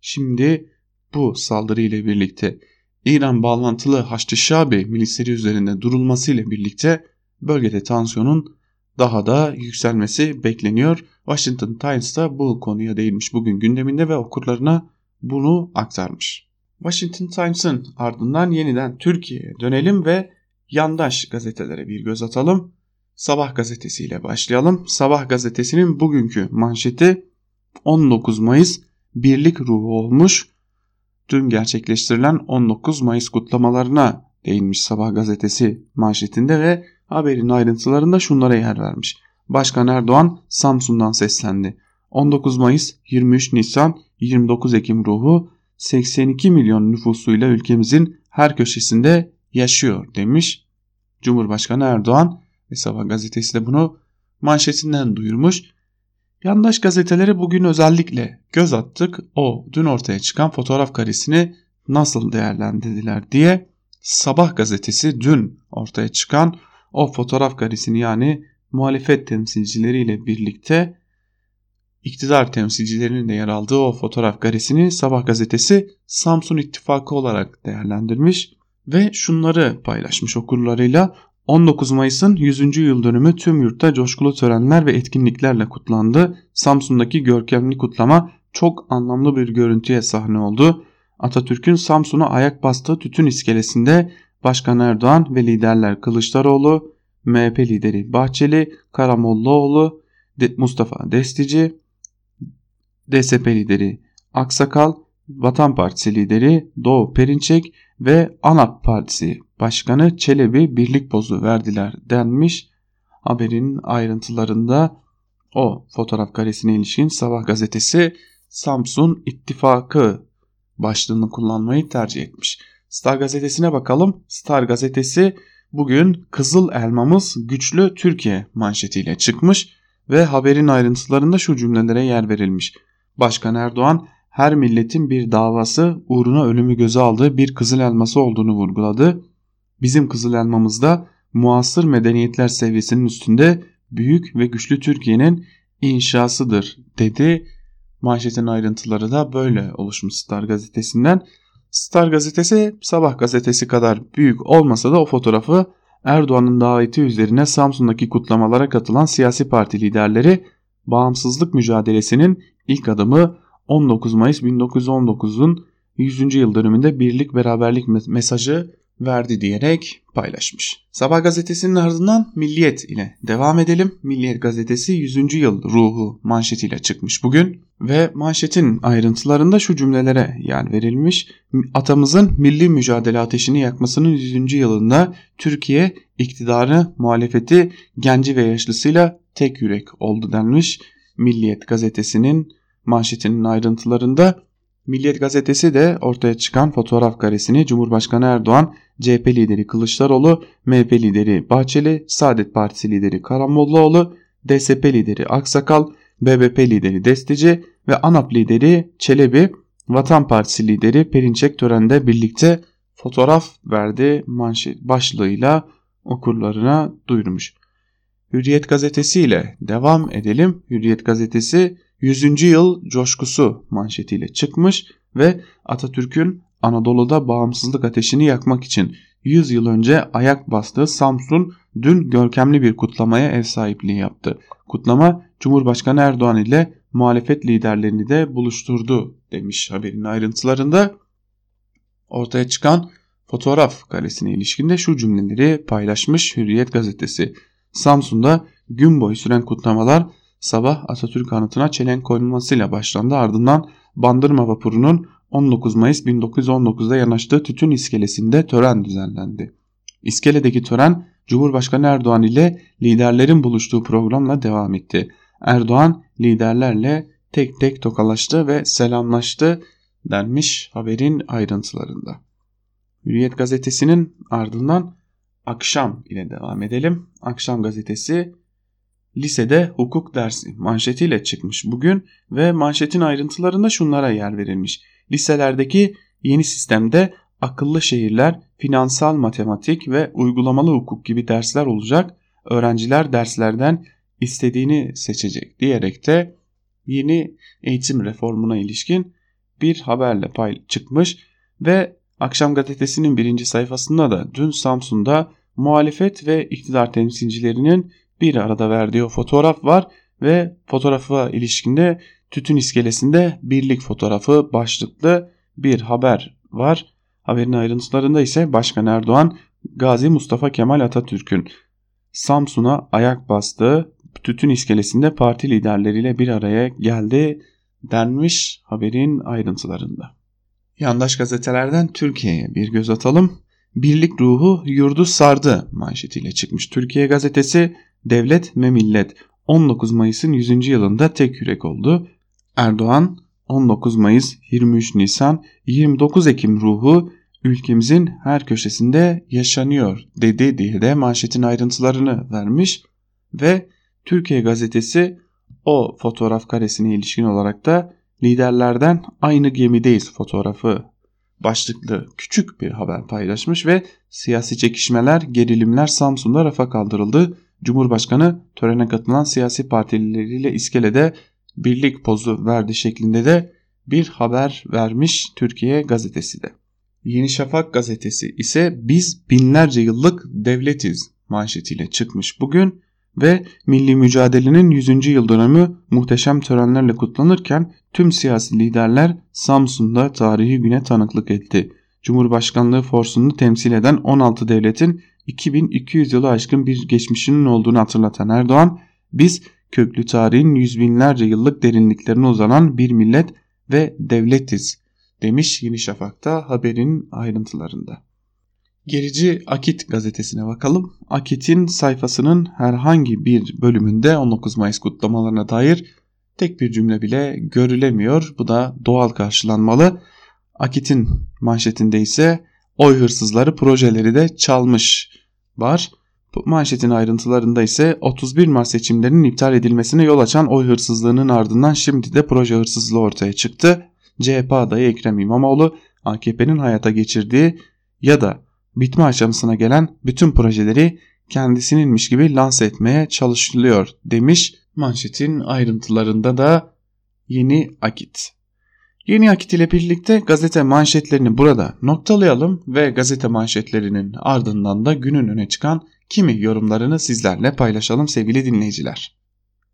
Şimdi bu saldırı ile birlikte İran bağlantılı Haçlı Şabi milisleri üzerinde durulmasıyla birlikte bölgede tansiyonun daha da yükselmesi bekleniyor. Washington Times da bu konuya değinmiş bugün gündeminde ve okurlarına bunu aktarmış. Washington Times'ın ardından yeniden Türkiye'ye dönelim ve yandaş gazetelere bir göz atalım. Sabah gazetesiyle başlayalım. Sabah gazetesinin bugünkü manşeti 19 Mayıs birlik ruhu olmuş. Dün gerçekleştirilen 19 Mayıs kutlamalarına değinmiş Sabah gazetesi manşetinde ve haberin ayrıntılarında şunlara yer vermiş. Başkan Erdoğan Samsun'dan seslendi. 19 Mayıs, 23 Nisan, 29 Ekim ruhu 82 milyon nüfusuyla ülkemizin her köşesinde yaşıyor demiş. Cumhurbaşkanı Erdoğan ve Sabah gazetesi de bunu manşetinden duyurmuş. Yandaş gazetelere bugün özellikle göz attık. O dün ortaya çıkan fotoğraf karesini nasıl değerlendirdiler diye Sabah gazetesi dün ortaya çıkan o fotoğraf karesini yani muhalefet temsilcileriyle birlikte iktidar temsilcilerinin de yer aldığı o fotoğraf karesini Sabah gazetesi Samsun İttifakı olarak değerlendirmiş ve şunları paylaşmış okurlarıyla 19 Mayıs'ın 100. yıl dönümü tüm yurtta coşkulu törenler ve etkinliklerle kutlandı. Samsun'daki görkemli kutlama çok anlamlı bir görüntüye sahne oldu. Atatürk'ün Samsun'a ayak bastığı tütün iskelesinde Başkan Erdoğan ve liderler Kılıçdaroğlu, MHP lideri Bahçeli, Karamollaoğlu, Mustafa Destici, DSP lideri Aksakal, Vatan Partisi lideri Doğu Perinçek ve ANAP Partisi Başkanı Çelebi birlik pozu verdiler denmiş. Haberin ayrıntılarında o fotoğraf karesine ilişkin Sabah gazetesi Samsun İttifakı başlığını kullanmayı tercih etmiş. Star gazetesine bakalım. Star gazetesi bugün Kızıl Elmamız Güçlü Türkiye manşetiyle çıkmış ve haberin ayrıntılarında şu cümlelere yer verilmiş. Başkan Erdoğan her milletin bir davası uğruna ölümü göze aldığı bir kızıl elması olduğunu vurguladı. Bizim kızıl elmamızda muasır medeniyetler seviyesinin üstünde büyük ve güçlü Türkiye'nin inşasıdır dedi. Manşetin ayrıntıları da böyle oluşmuş Star gazetesinden. Star gazetesi Sabah gazetesi kadar büyük olmasa da o fotoğrafı Erdoğan'ın daveti üzerine Samsun'daki kutlamalara katılan siyasi parti liderleri bağımsızlık mücadelesinin ilk adımı 19 Mayıs 1919'un 100. yıl dönümünde birlik beraberlik mesajı verdi diyerek paylaşmış. Sabah gazetesinin ardından Milliyet ile devam edelim. Milliyet gazetesi 100. yıl ruhu manşetiyle çıkmış bugün ve manşetin ayrıntılarında şu cümlelere yer verilmiş. Atamızın milli mücadele ateşini yakmasının 100. yılında Türkiye iktidarı, muhalefeti, genci ve yaşlısıyla tek yürek oldu denmiş. Milliyet gazetesinin manşetinin ayrıntılarında Milliyet gazetesi de ortaya çıkan fotoğraf karesini Cumhurbaşkanı Erdoğan, CHP lideri Kılıçdaroğlu, MHP lideri Bahçeli, Saadet Partisi lideri Karamollaoğlu, DSP lideri Aksakal, BBP lideri Destici ve ANAP lideri Çelebi, Vatan Partisi lideri Perinçek törende birlikte fotoğraf verdi manşet başlığıyla okurlarına duyurmuş. Hürriyet gazetesi ile devam edelim. Hürriyet gazetesi 100. yıl coşkusu manşetiyle çıkmış ve Atatürk'ün Anadolu'da bağımsızlık ateşini yakmak için 100 yıl önce ayak bastığı Samsun dün görkemli bir kutlamaya ev sahipliği yaptı. Kutlama Cumhurbaşkanı Erdoğan ile muhalefet liderlerini de buluşturdu demiş haberin ayrıntılarında. Ortaya çıkan fotoğraf karesine ilişkinde şu cümleleri paylaşmış Hürriyet gazetesi. Samsun'da gün boyu süren kutlamalar sabah Atatürk anıtına çelenk koyulmasıyla başlandı. Ardından Bandırma vapurunun 19 Mayıs 1919'da yanaştığı tütün iskelesinde tören düzenlendi. İskeledeki tören Cumhurbaşkanı Erdoğan ile liderlerin buluştuğu programla devam etti. Erdoğan liderlerle tek tek tokalaştı ve selamlaştı denmiş haberin ayrıntılarında. Hürriyet gazetesinin ardından Akşam ile devam edelim. Akşam gazetesi lisede hukuk dersi manşetiyle çıkmış bugün ve manşetin ayrıntılarında şunlara yer verilmiş. Liselerdeki yeni sistemde akıllı şehirler, finansal matematik ve uygulamalı hukuk gibi dersler olacak. Öğrenciler derslerden istediğini seçecek diyerek de yeni eğitim reformuna ilişkin bir haberle pay çıkmış ve Akşam gazetesinin birinci sayfasında da dün Samsun'da muhalefet ve iktidar temsilcilerinin bir arada verdiği fotoğraf var ve fotoğrafa ilişkinde tütün iskelesinde birlik fotoğrafı başlıklı bir haber var. Haberin ayrıntılarında ise Başkan Erdoğan Gazi Mustafa Kemal Atatürk'ün Samsun'a ayak bastığı tütün iskelesinde parti liderleriyle bir araya geldi denmiş haberin ayrıntılarında. Yandaş gazetelerden Türkiye'ye bir göz atalım. Birlik ruhu yurdu sardı manşetiyle çıkmış Türkiye gazetesi Devlet ve Millet 19 Mayıs'ın 100. yılında tek yürek oldu. Erdoğan 19 Mayıs, 23 Nisan, 29 Ekim ruhu ülkemizin her köşesinde yaşanıyor dedi diye de manşetin ayrıntılarını vermiş ve Türkiye gazetesi o fotoğraf karesine ilişkin olarak da liderlerden aynı gemideyiz fotoğrafı başlıklı küçük bir haber paylaşmış ve siyasi çekişmeler, gerilimler Samsun'da rafa kaldırıldı. Cumhurbaşkanı törene katılan siyasi partileriyle iskelede birlik pozu verdi şeklinde de bir haber vermiş Türkiye gazetesi de. Yeni Şafak gazetesi ise biz binlerce yıllık devletiz manşetiyle çıkmış bugün ve milli mücadelenin 100. yıl dönümü muhteşem törenlerle kutlanırken tüm siyasi liderler Samsun'da tarihi güne tanıklık etti. Cumhurbaşkanlığı forsunu temsil eden 16 devletin 2200 yılı aşkın bir geçmişinin olduğunu hatırlatan Erdoğan, biz köklü tarihin yüz binlerce yıllık derinliklerine uzanan bir millet ve devletiz demiş Yeni Şafak'ta haberin ayrıntılarında. Gerici Akit gazetesine bakalım. Akit'in sayfasının herhangi bir bölümünde 19 Mayıs kutlamalarına dair tek bir cümle bile görülemiyor. Bu da doğal karşılanmalı. Akit'in manşetinde ise oy hırsızları projeleri de çalmış var. Manşetin ayrıntılarında ise 31 Mart seçimlerinin iptal edilmesine yol açan oy hırsızlığının ardından şimdi de proje hırsızlığı ortaya çıktı. CHP adayı Ekrem İmamoğlu AKP'nin hayata geçirdiği ya da bitme aşamasına gelen bütün projeleri kendisininmiş gibi lanse etmeye çalışılıyor demiş manşetin ayrıntılarında da yeni akit. Yeni akit ile birlikte gazete manşetlerini burada noktalayalım ve gazete manşetlerinin ardından da günün öne çıkan kimi yorumlarını sizlerle paylaşalım sevgili dinleyiciler.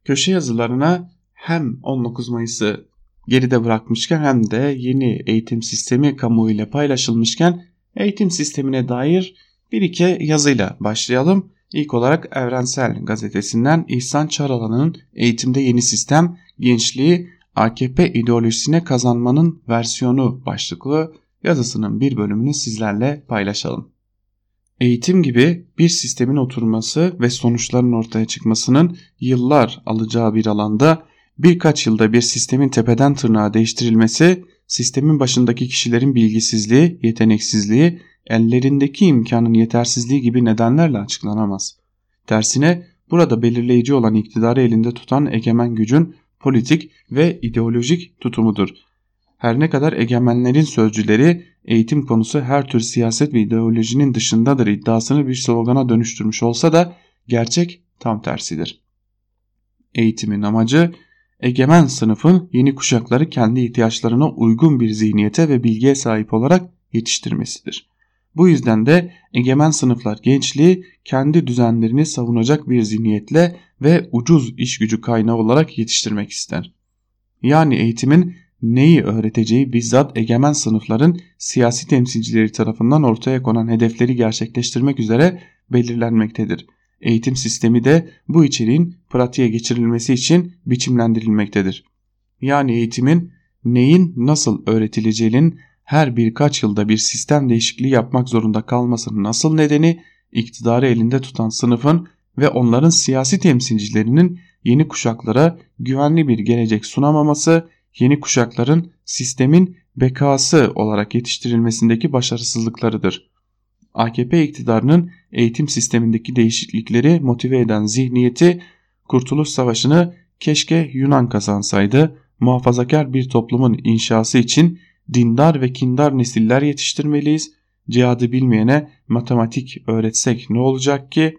Köşe yazılarına hem 19 Mayıs'ı geride bırakmışken hem de yeni eğitim sistemi kamuoyuyla paylaşılmışken eğitim sistemine dair bir iki yazıyla başlayalım. İlk olarak Evrensel Gazetesi'nden İhsan Çaralan'ın Eğitimde Yeni Sistem, Gençliği AKP ideolojisine kazanmanın versiyonu başlıklı yazısının bir bölümünü sizlerle paylaşalım. Eğitim gibi bir sistemin oturması ve sonuçların ortaya çıkmasının yıllar alacağı bir alanda birkaç yılda bir sistemin tepeden tırnağa değiştirilmesi sistemin başındaki kişilerin bilgisizliği, yeteneksizliği, ellerindeki imkanın yetersizliği gibi nedenlerle açıklanamaz. Tersine burada belirleyici olan iktidarı elinde tutan egemen gücün politik ve ideolojik tutumudur. Her ne kadar egemenlerin sözcüleri eğitim konusu her tür siyaset ve ideolojinin dışındadır iddiasını bir slogana dönüştürmüş olsa da gerçek tam tersidir. Eğitimin amacı egemen sınıfın yeni kuşakları kendi ihtiyaçlarına uygun bir zihniyete ve bilgiye sahip olarak yetiştirmesidir. Bu yüzden de egemen sınıflar gençliği kendi düzenlerini savunacak bir zihniyetle ve ucuz iş gücü kaynağı olarak yetiştirmek ister. Yani eğitimin neyi öğreteceği bizzat egemen sınıfların siyasi temsilcileri tarafından ortaya konan hedefleri gerçekleştirmek üzere belirlenmektedir. Eğitim sistemi de bu içeriğin pratiğe geçirilmesi için biçimlendirilmektedir. Yani eğitimin neyin nasıl öğretileceğinin her birkaç yılda bir sistem değişikliği yapmak zorunda kalmasının nasıl nedeni iktidarı elinde tutan sınıfın ve onların siyasi temsilcilerinin yeni kuşaklara güvenli bir gelecek sunamaması, yeni kuşakların sistemin bekası olarak yetiştirilmesindeki başarısızlıklarıdır. AKP iktidarının eğitim sistemindeki değişiklikleri motive eden zihniyeti Kurtuluş Savaşı'nı keşke Yunan kazansaydı, muhafazakar bir toplumun inşası için dindar ve kindar nesiller yetiştirmeliyiz. Cihadı bilmeyene matematik öğretsek ne olacak ki?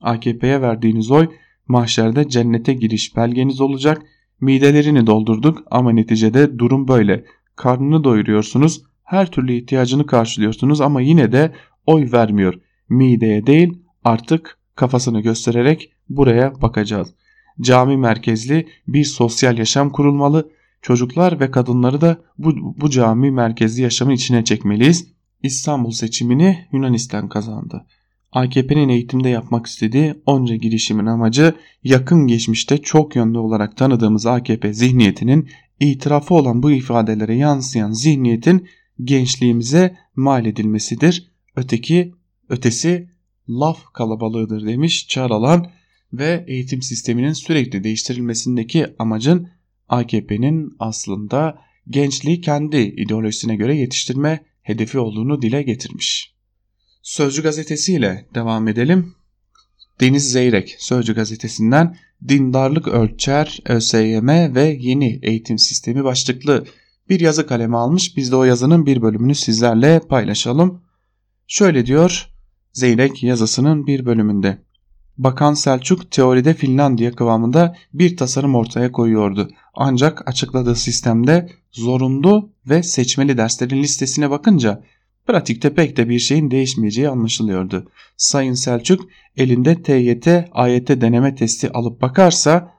AKP'ye verdiğiniz oy mahşerde cennete giriş belgeniz olacak. Midelerini doldurduk ama neticede durum böyle. Karnını doyuruyorsunuz, her türlü ihtiyacını karşılıyorsunuz ama yine de oy vermiyor. Mideye değil artık kafasını göstererek buraya bakacağız. Cami merkezli bir sosyal yaşam kurulmalı. Çocuklar ve kadınları da bu, bu cami merkezli yaşamın içine çekmeliyiz. İstanbul seçimini Yunanistan kazandı. AKP'nin eğitimde yapmak istediği onca girişimin amacı yakın geçmişte çok yönlü olarak tanıdığımız AKP zihniyetinin itirafı olan bu ifadelere yansıyan zihniyetin gençliğimize mal edilmesidir. Öteki, ötesi laf kalabalığıdır demiş Çağralan ve eğitim sisteminin sürekli değiştirilmesindeki amacın AKP'nin aslında gençliği kendi ideolojisine göre yetiştirme hedefi olduğunu dile getirmiş. Sözcü gazetesiyle devam edelim. Deniz Zeyrek Sözcü gazetesinden Dindarlık Ölçer, ÖSYM ve Yeni Eğitim Sistemi başlıklı bir yazı kaleme almış. Biz de o yazının bir bölümünü sizlerle paylaşalım. Şöyle diyor Zeyrek yazısının bir bölümünde. Bakan Selçuk teoride Finlandiya kıvamında bir tasarım ortaya koyuyordu. Ancak açıkladığı sistemde zorunlu ve seçmeli derslerin listesine bakınca pratikte pek de bir şeyin değişmeyeceği anlaşılıyordu. Sayın Selçuk elinde TYT, AYT deneme testi alıp bakarsa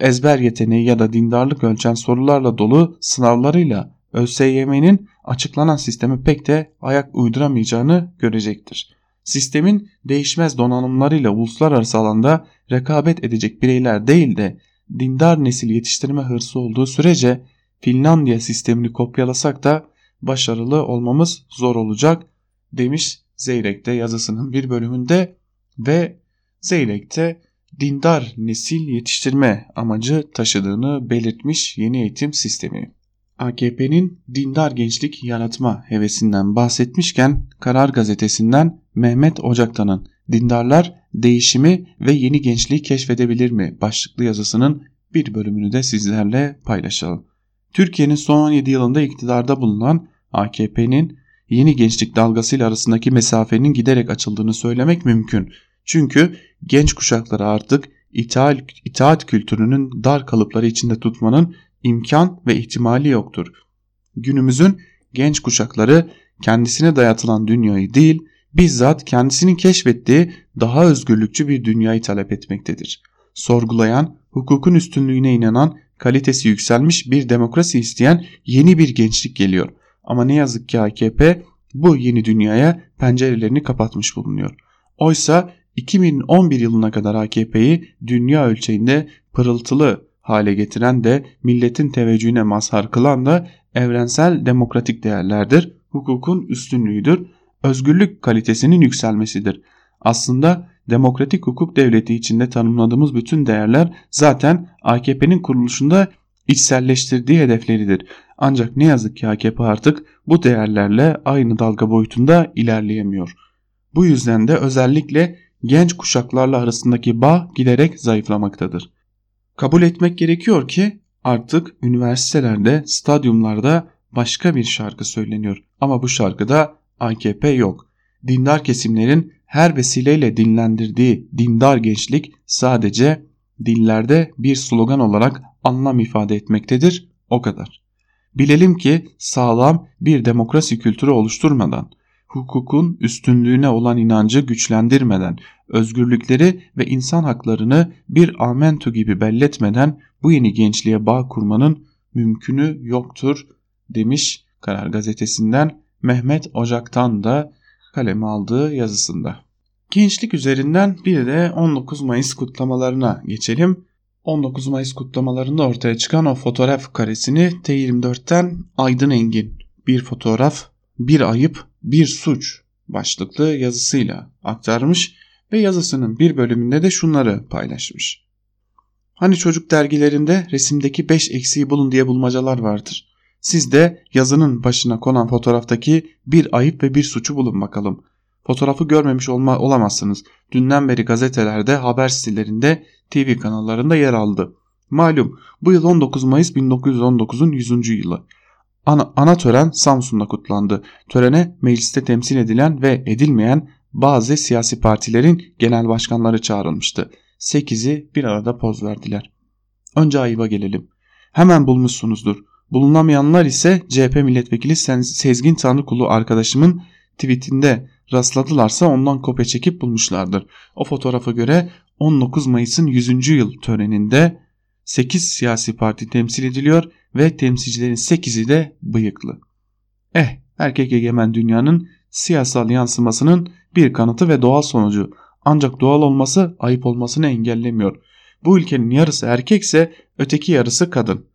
ezber yeteneği ya da dindarlık ölçen sorularla dolu sınavlarıyla ÖSYM'nin açıklanan sisteme pek de ayak uyduramayacağını görecektir sistemin değişmez donanımlarıyla uluslararası alanda rekabet edecek bireyler değil de dindar nesil yetiştirme hırsı olduğu sürece Finlandiya sistemini kopyalasak da başarılı olmamız zor olacak demiş Zeyrek'te yazısının bir bölümünde ve Zeyrek'te dindar nesil yetiştirme amacı taşıdığını belirtmiş yeni eğitim sistemi. AKP'nin dindar gençlik yaratma hevesinden bahsetmişken Karar Gazetesi'nden Mehmet Ocaktan'ın Dindarlar değişimi ve yeni gençliği keşfedebilir mi başlıklı yazısının bir bölümünü de sizlerle paylaşalım. Türkiye'nin son 17 yılında iktidarda bulunan AKP'nin yeni gençlik dalgasıyla arasındaki mesafenin giderek açıldığını söylemek mümkün. Çünkü genç kuşakları artık itaat, itaat kültürünün dar kalıpları içinde tutmanın imkan ve ihtimali yoktur. Günümüzün genç kuşakları kendisine dayatılan dünyayı değil, bizzat kendisinin keşfettiği daha özgürlükçü bir dünyayı talep etmektedir. Sorgulayan, hukukun üstünlüğüne inanan, kalitesi yükselmiş bir demokrasi isteyen yeni bir gençlik geliyor. Ama ne yazık ki AKP bu yeni dünyaya pencerelerini kapatmış bulunuyor. Oysa 2011 yılına kadar AKP'yi dünya ölçeğinde pırıltılı hale getiren de milletin teveccühüne mazhar kılan da evrensel demokratik değerlerdir, hukukun üstünlüğüdür, özgürlük kalitesinin yükselmesidir. Aslında demokratik hukuk devleti içinde tanımladığımız bütün değerler zaten AKP'nin kuruluşunda içselleştirdiği hedefleridir. Ancak ne yazık ki AKP artık bu değerlerle aynı dalga boyutunda ilerleyemiyor. Bu yüzden de özellikle genç kuşaklarla arasındaki bağ giderek zayıflamaktadır. Kabul etmek gerekiyor ki artık üniversitelerde, stadyumlarda başka bir şarkı söyleniyor. Ama bu şarkıda AKP yok. Dindar kesimlerin her vesileyle dinlendirdiği dindar gençlik sadece dillerde bir slogan olarak anlam ifade etmektedir. O kadar. Bilelim ki sağlam bir demokrasi kültürü oluşturmadan, hukukun üstünlüğüne olan inancı güçlendirmeden, özgürlükleri ve insan haklarını bir amentu gibi belletmeden bu yeni gençliğe bağ kurmanın mümkünü yoktur demiş Karar Gazetesi'nden Mehmet Ocak'tan da kaleme aldığı yazısında. Gençlik üzerinden bir de 19 Mayıs kutlamalarına geçelim. 19 Mayıs kutlamalarında ortaya çıkan o fotoğraf karesini T24'ten Aydın Engin bir fotoğraf, bir ayıp, bir suç başlıklı yazısıyla aktarmış ve yazısının bir bölümünde de şunları paylaşmış. Hani çocuk dergilerinde resimdeki 5 eksiği bulun diye bulmacalar vardır. Siz de yazının başına konan fotoğraftaki bir ayıp ve bir suçu bulun bakalım. Fotoğrafı görmemiş olma, olamazsınız. Dünden beri gazetelerde, haber sitelerinde, TV kanallarında yer aldı. Malum bu yıl 19 Mayıs 1919'un 100. yılı. Ana, ana tören Samsun'da kutlandı. Törene mecliste temsil edilen ve edilmeyen bazı siyasi partilerin genel başkanları çağrılmıştı. 8'i bir arada poz verdiler. Önce ayıba gelelim. Hemen bulmuşsunuzdur. Bulunamayanlar ise CHP milletvekili Sezgin Tanrıkulu arkadaşımın tweetinde rastladılarsa ondan kopya çekip bulmuşlardır. O fotoğrafa göre 19 Mayıs'ın 100. yıl töreninde 8 siyasi parti temsil ediliyor ve temsilcilerin 8'i de bıyıklı. Eh erkek egemen dünyanın siyasal yansımasının bir kanıtı ve doğal sonucu. Ancak doğal olması ayıp olmasını engellemiyor. Bu ülkenin yarısı erkekse öteki yarısı kadın.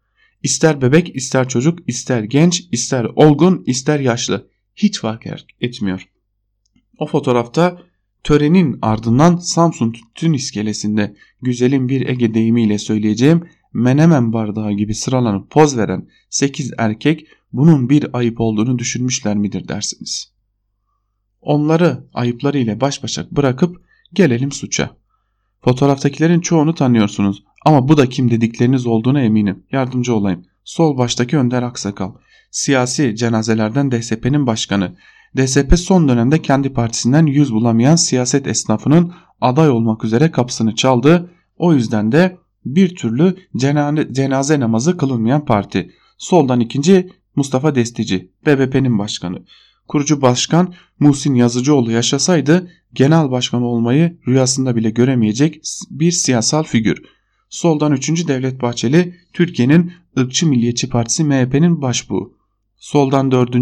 İster bebek, ister çocuk, ister genç, ister olgun, ister yaşlı. Hiç fark etmiyor. O fotoğrafta törenin ardından Samsun Tütün iskelesinde güzelin bir Ege deyimiyle söyleyeceğim menemen bardağı gibi sıralanıp poz veren 8 erkek bunun bir ayıp olduğunu düşünmüşler midir dersiniz. Onları ayıplarıyla baş başa bırakıp gelelim suça. Fotoğraftakilerin çoğunu tanıyorsunuz ama bu da kim dedikleriniz olduğuna eminim. Yardımcı olayım. Sol baştaki Önder Aksakal. Siyasi cenazelerden DSP'nin başkanı. DSP son dönemde kendi partisinden yüz bulamayan siyaset esnafının aday olmak üzere kapısını çaldı. O yüzden de bir türlü cenaze, namazı kılınmayan parti. Soldan ikinci Mustafa Destici, BBP'nin başkanı. Kurucu başkan Muhsin Yazıcıoğlu yaşasaydı genel başkan olmayı rüyasında bile göremeyecek bir siyasal figür. Soldan 3. Devlet Bahçeli Türkiye'nin ırkçı milliyetçi partisi MHP'nin başbuğu. Soldan 4.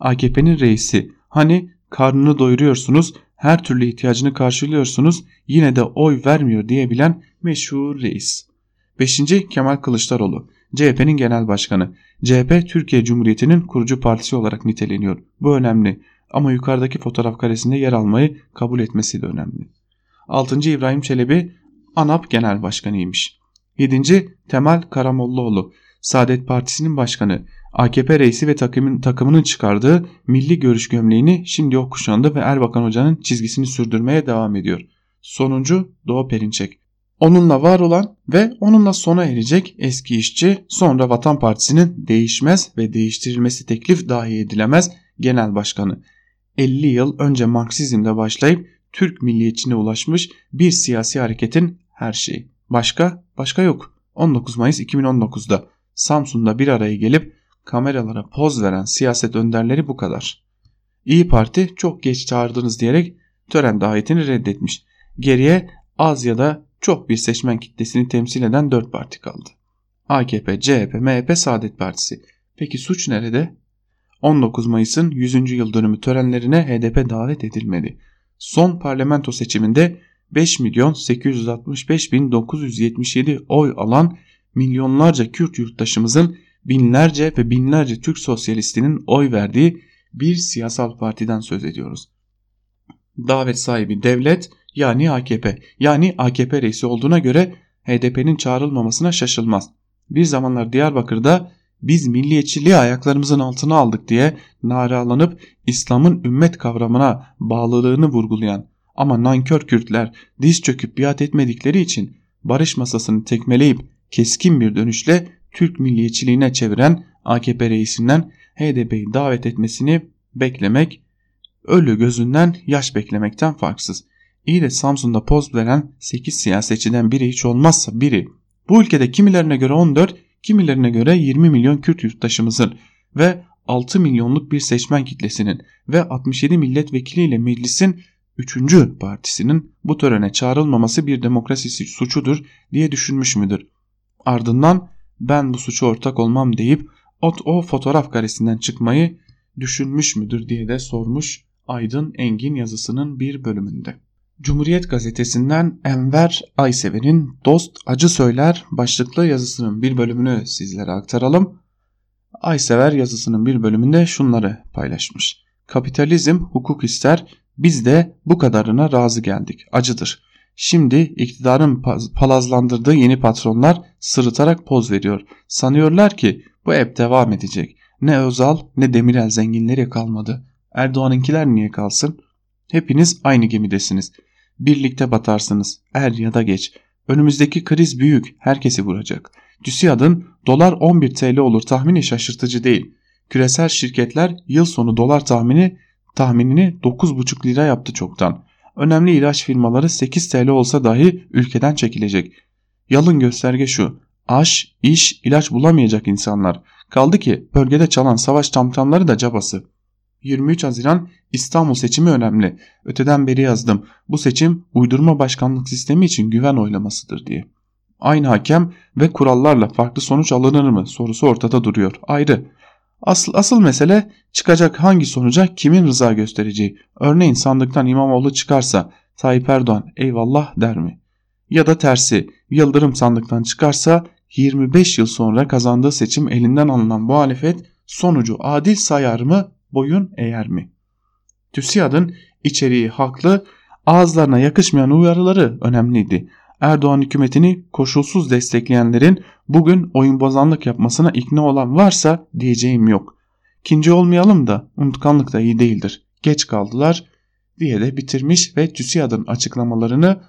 AKP'nin reisi. Hani karnını doyuruyorsunuz, her türlü ihtiyacını karşılıyorsunuz, yine de oy vermiyor diyebilen meşhur reis. 5. Kemal Kılıçdaroğlu. CHP'nin genel başkanı. CHP Türkiye Cumhuriyeti'nin kurucu partisi olarak niteleniyor. Bu önemli ama yukarıdaki fotoğraf karesinde yer almayı kabul etmesi de önemli. 6. İbrahim Çelebi ANAP Genel Başkanıymış. 7. Temel Karamollaoğlu Saadet Partisi'nin başkanı. AKP reisi ve takımın, takımının çıkardığı milli görüş gömleğini şimdi o kuşandı ve Erbakan Hoca'nın çizgisini sürdürmeye devam ediyor. Sonuncu Doğu Perinçek. Onunla var olan ve onunla sona erecek eski işçi sonra Vatan Partisi'nin değişmez ve değiştirilmesi teklif dahi edilemez genel başkanı. 50 yıl önce Marksizm'de başlayıp Türk milliyetçiliğine ulaşmış bir siyasi hareketin her şeyi. Başka? Başka yok. 19 Mayıs 2019'da Samsun'da bir araya gelip kameralara poz veren siyaset önderleri bu kadar. İyi Parti çok geç çağırdınız diyerek tören davetini reddetmiş. Geriye az ya da çok bir seçmen kitlesini temsil eden 4 parti kaldı. AKP, CHP, MHP, Saadet Partisi. Peki suç nerede? 19 Mayıs'ın 100. yıl dönümü törenlerine HDP davet edilmedi. Son parlamento seçiminde 5 milyon 865 bin 977 oy alan milyonlarca Kürt yurttaşımızın binlerce ve binlerce Türk sosyalistinin oy verdiği bir siyasal partiden söz ediyoruz. Davet sahibi devlet yani AKP yani AKP reisi olduğuna göre HDP'nin çağrılmamasına şaşılmaz. Bir zamanlar Diyarbakır'da biz milliyetçiliği ayaklarımızın altına aldık diye naralanıp İslam'ın ümmet kavramına bağlılığını vurgulayan ama nankör Kürtler diz çöküp biat etmedikleri için barış masasını tekmeleyip keskin bir dönüşle Türk milliyetçiliğine çeviren AKP reisinden HDP'yi davet etmesini beklemek ölü gözünden yaş beklemekten farksız. İyi de Samsun'da poz veren 8 siyasetçiden biri hiç olmazsa biri. Bu ülkede kimilerine göre 14, kimilerine göre 20 milyon Kürt yurttaşımızın ve 6 milyonluk bir seçmen kitlesinin ve 67 milletvekiliyle meclisin 3. partisinin bu törene çağrılmaması bir demokrasi suçudur diye düşünmüş müdür? Ardından ben bu suçu ortak olmam deyip o, o fotoğraf karesinden çıkmayı düşünmüş müdür diye de sormuş Aydın Engin yazısının bir bölümünde. Cumhuriyet gazetesinden Enver Aysever'in Dost Acı Söyler başlıklı yazısının bir bölümünü sizlere aktaralım. Aysever yazısının bir bölümünde şunları paylaşmış. Kapitalizm hukuk ister, biz de bu kadarına razı geldik. Acıdır. Şimdi iktidarın palazlandırdığı yeni patronlar sırıtarak poz veriyor. Sanıyorlar ki bu hep devam edecek. Ne Özal ne Demirel zenginleri kalmadı. Erdoğan'ınkiler niye kalsın? Hepiniz aynı gemidesiniz. Birlikte batarsınız er ya da geç. Önümüzdeki kriz büyük herkesi vuracak. TÜSİAD'ın dolar 11 TL olur tahmini şaşırtıcı değil. Küresel şirketler yıl sonu dolar tahmini tahminini 9,5 lira yaptı çoktan. Önemli ilaç firmaları 8 TL olsa dahi ülkeden çekilecek. Yalın gösterge şu. Aş, iş, ilaç bulamayacak insanlar. Kaldı ki bölgede çalan savaş tamtamları da cabası. 23 Haziran İstanbul seçimi önemli. Öteden beri yazdım. Bu seçim uydurma başkanlık sistemi için güven oylamasıdır diye. Aynı hakem ve kurallarla farklı sonuç alınır mı sorusu ortada duruyor. Ayrı. Asıl, asıl mesele çıkacak hangi sonuca kimin rıza göstereceği. Örneğin sandıktan İmamoğlu çıkarsa Tayyip Erdoğan eyvallah der mi? Ya da tersi Yıldırım sandıktan çıkarsa 25 yıl sonra kazandığı seçim elinden alınan muhalefet sonucu adil sayar mı boyun eğer mi? TÜSİAD'ın içeriği haklı ağızlarına yakışmayan uyarıları önemliydi. Erdoğan hükümetini koşulsuz destekleyenlerin bugün oyun bozanlık yapmasına ikna olan varsa diyeceğim yok. İkinci olmayalım da unutkanlık da iyi değildir. Geç kaldılar diye de bitirmiş ve TÜSİAD'ın açıklamalarını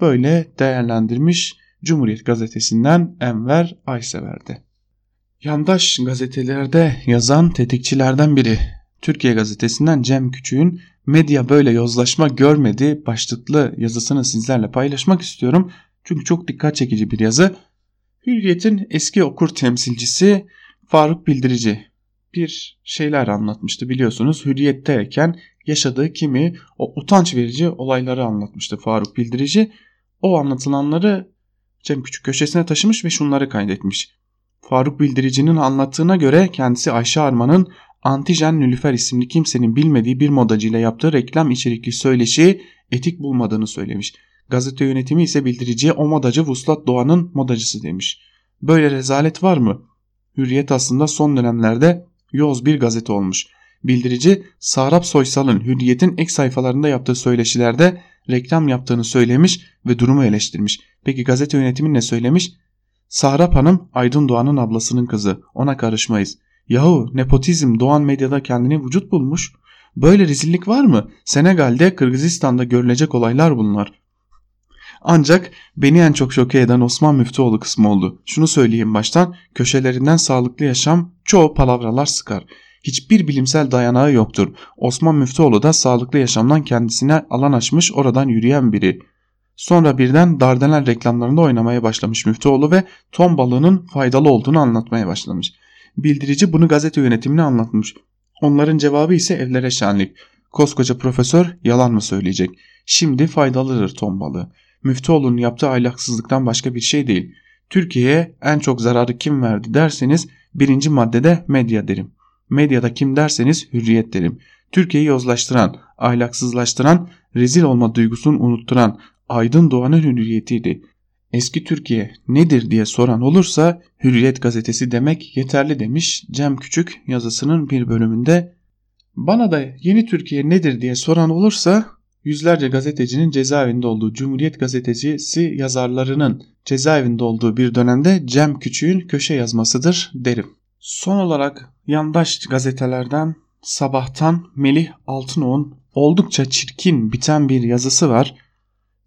böyle değerlendirmiş Cumhuriyet gazetesinden Enver Aysever'de. Yandaş gazetelerde yazan tetikçilerden biri Türkiye gazetesinden Cem Küçük'ün medya böyle yozlaşma görmedi başlıklı yazısını sizlerle paylaşmak istiyorum. Çünkü çok dikkat çekici bir yazı. Hürriyet'in eski okur temsilcisi Faruk Bildirici bir şeyler anlatmıştı biliyorsunuz. Hürriyet'teyken yaşadığı kimi o utanç verici olayları anlatmıştı Faruk Bildirici. O anlatılanları Cem Küçük köşesine taşımış ve şunları kaydetmiş. Faruk Bildirici'nin anlattığına göre kendisi Ayşe Arman'ın Antijen Nülüfer isimli kimsenin bilmediği bir modacıyla yaptığı reklam içerikli söyleşi etik bulmadığını söylemiş. Gazete yönetimi ise bildiriciye o modacı Vuslat Doğan'ın modacısı demiş. Böyle rezalet var mı? Hürriyet aslında son dönemlerde yoz bir gazete olmuş. Bildirici Sarap Soysal'ın Hürriyet'in ek sayfalarında yaptığı söyleşilerde reklam yaptığını söylemiş ve durumu eleştirmiş. Peki gazete yönetimi ne söylemiş? Sarap Hanım Aydın Doğan'ın ablasının kızı ona karışmayız. Yahu nepotizm Doğan medyada kendini vücut bulmuş. Böyle rezillik var mı? Senegal'de Kırgızistan'da görülecek olaylar bunlar. Ancak beni en çok şoke eden Osman Müftüoğlu kısmı oldu. Şunu söyleyeyim baştan köşelerinden sağlıklı yaşam çoğu palavralar sıkar. Hiçbir bilimsel dayanağı yoktur. Osman Müftüoğlu da sağlıklı yaşamdan kendisine alan açmış oradan yürüyen biri. Sonra birden Dardanel reklamlarında oynamaya başlamış Müftüoğlu ve ton balığının faydalı olduğunu anlatmaya başlamış. Bildirici bunu gazete yönetimine anlatmış. Onların cevabı ise evlere şenlik. Koskoca profesör yalan mı söyleyecek? Şimdi faydalıdır ton balığı. Müftüoğlu'nun yaptığı ahlaksızlıktan başka bir şey değil. Türkiye'ye en çok zararı kim verdi derseniz birinci maddede medya derim. Medyada kim derseniz hürriyet derim. Türkiye'yi yozlaştıran, ahlaksızlaştıran, rezil olma duygusunu unutturan aydın doğanın hürriyetiydi. Eski Türkiye nedir diye soran olursa Hürriyet gazetesi demek yeterli demiş Cem Küçük yazısının bir bölümünde. Bana da yeni Türkiye nedir diye soran olursa yüzlerce gazetecinin cezaevinde olduğu Cumhuriyet gazetecisi yazarlarının cezaevinde olduğu bir dönemde Cem Küçük'ün köşe yazmasıdır derim. Son olarak yandaş gazetelerden Sabahtan Melih Altınoğ'un oldukça çirkin biten bir yazısı var.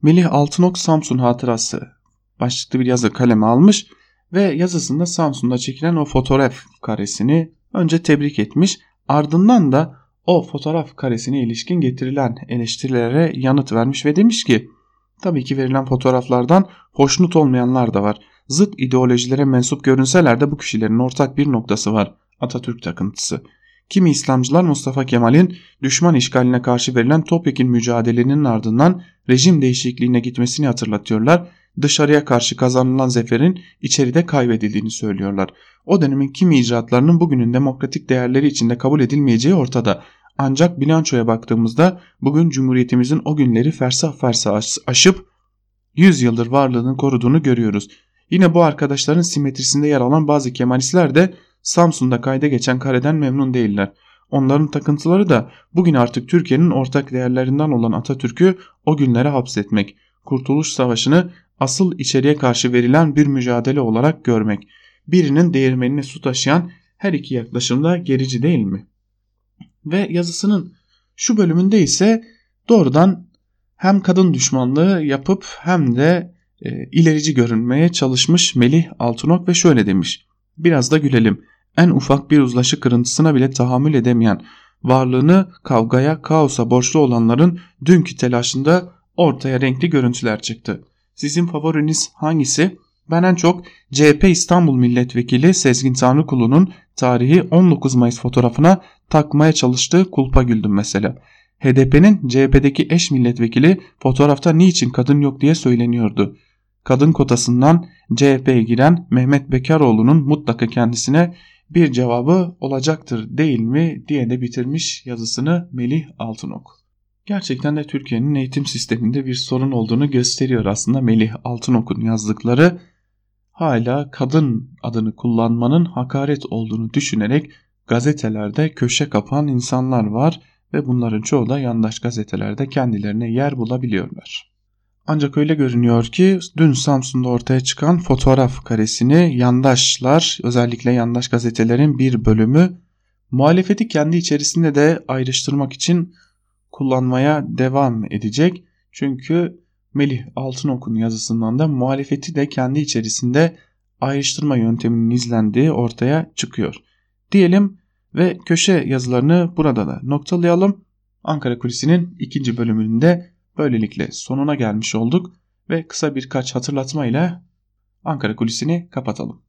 Melih Altınok Samsun hatırası başlıklı bir yazı kaleme almış ve yazısında Samsun'da çekilen o fotoğraf karesini önce tebrik etmiş ardından da o fotoğraf karesine ilişkin getirilen eleştirilere yanıt vermiş ve demiş ki tabii ki verilen fotoğraflardan hoşnut olmayanlar da var. Zıt ideolojilere mensup görünseler de bu kişilerin ortak bir noktası var. Atatürk takıntısı. Kimi İslamcılar Mustafa Kemal'in düşman işgaline karşı verilen topyekin mücadelenin ardından rejim değişikliğine gitmesini hatırlatıyorlar. Dışarıya karşı kazanılan zaferin içeride kaybedildiğini söylüyorlar. O dönemin kimi icraatlarının bugünün demokratik değerleri içinde kabul edilmeyeceği ortada. Ancak bilançoya baktığımızda bugün Cumhuriyetimizin o günleri fersah fersah aşıp 100 yıldır varlığını koruduğunu görüyoruz. Yine bu arkadaşların simetrisinde yer alan bazı Kemalistler de Samsun'da kayda geçen kareden memnun değiller. Onların takıntıları da bugün artık Türkiye'nin ortak değerlerinden olan Atatürk'ü o günlere hapsetmek, Kurtuluş Savaşı'nı asıl içeriye karşı verilen bir mücadele olarak görmek. Birinin değirmenine su taşıyan Her iki yaklaşım da gerici değil mi? Ve yazısının şu bölümünde ise doğrudan hem kadın düşmanlığı yapıp hem de e, ilerici görünmeye çalışmış Melih Altınok ve şöyle demiş. Biraz da gülelim. En ufak bir uzlaşı kırıntısına bile tahammül edemeyen, varlığını kavgaya, kaosa borçlu olanların dünkü telaşında ortaya renkli görüntüler çıktı. Sizin favoriniz hangisi? Ben en çok CHP İstanbul Milletvekili Sezgin Tanrıkulu'nun tarihi 19 Mayıs fotoğrafına takmaya çalıştığı kulpa güldüm mesela. HDP'nin CHP'deki eş milletvekili fotoğrafta niçin kadın yok diye söyleniyordu. Kadın kotasından CHP'ye giren Mehmet Bekaroğlu'nun mutlaka kendisine bir cevabı olacaktır değil mi diye de bitirmiş yazısını Melih Altınok. Gerçekten de Türkiye'nin eğitim sisteminde bir sorun olduğunu gösteriyor aslında Melih Altınok'un yazdıkları hala kadın adını kullanmanın hakaret olduğunu düşünerek gazetelerde köşe kapan insanlar var ve bunların çoğu da yandaş gazetelerde kendilerine yer bulabiliyorlar. Ancak öyle görünüyor ki dün Samsun'da ortaya çıkan fotoğraf karesini yandaşlar özellikle yandaş gazetelerin bir bölümü muhalefeti kendi içerisinde de ayrıştırmak için kullanmaya devam edecek. Çünkü Melih Altınok'un yazısından da muhalefeti de kendi içerisinde ayrıştırma yönteminin izlendiği ortaya çıkıyor. Diyelim ve köşe yazılarını burada da noktalayalım. Ankara Kulisi'nin ikinci bölümünde böylelikle sonuna gelmiş olduk ve kısa birkaç hatırlatma ile Ankara Kulisi'ni kapatalım.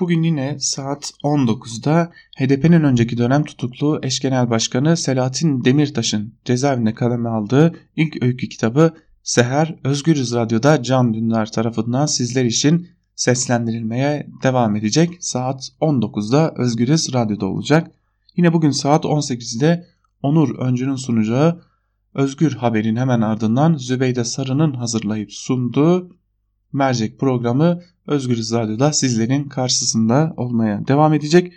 Bugün yine saat 19'da HDP'nin önceki dönem tutuklu eş genel başkanı Selahattin Demirtaş'ın cezaevinde kaleme aldığı ilk öykü kitabı Seher Özgürüz Radyo'da Can Dündar tarafından sizler için seslendirilmeye devam edecek. Saat 19'da Özgürüz Radyo'da olacak. Yine bugün saat 18'de Onur Öncü'nün sunacağı Özgür Haber'in hemen ardından Zübeyde Sarı'nın hazırlayıp sunduğu mercek programı Özgürüz Radyo'da sizlerin karşısında olmaya devam edecek.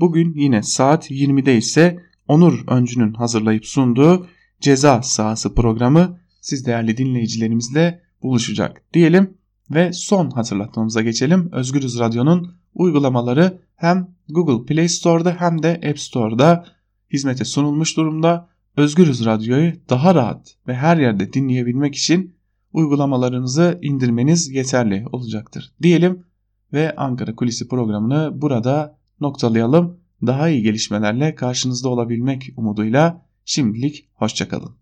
Bugün yine saat 20'de ise Onur Öncü'nün hazırlayıp sunduğu Ceza Sahası programı siz değerli dinleyicilerimizle buluşacak diyelim ve son hatırlatmamıza geçelim. Özgürüz Radyo'nun uygulamaları hem Google Play Store'da hem de App Store'da hizmete sunulmuş durumda. Özgürüz Radyo'yu daha rahat ve her yerde dinleyebilmek için uygulamalarınızı indirmeniz yeterli olacaktır diyelim ve Ankara Kulisi programını burada noktalayalım. Daha iyi gelişmelerle karşınızda olabilmek umuduyla şimdilik hoşçakalın.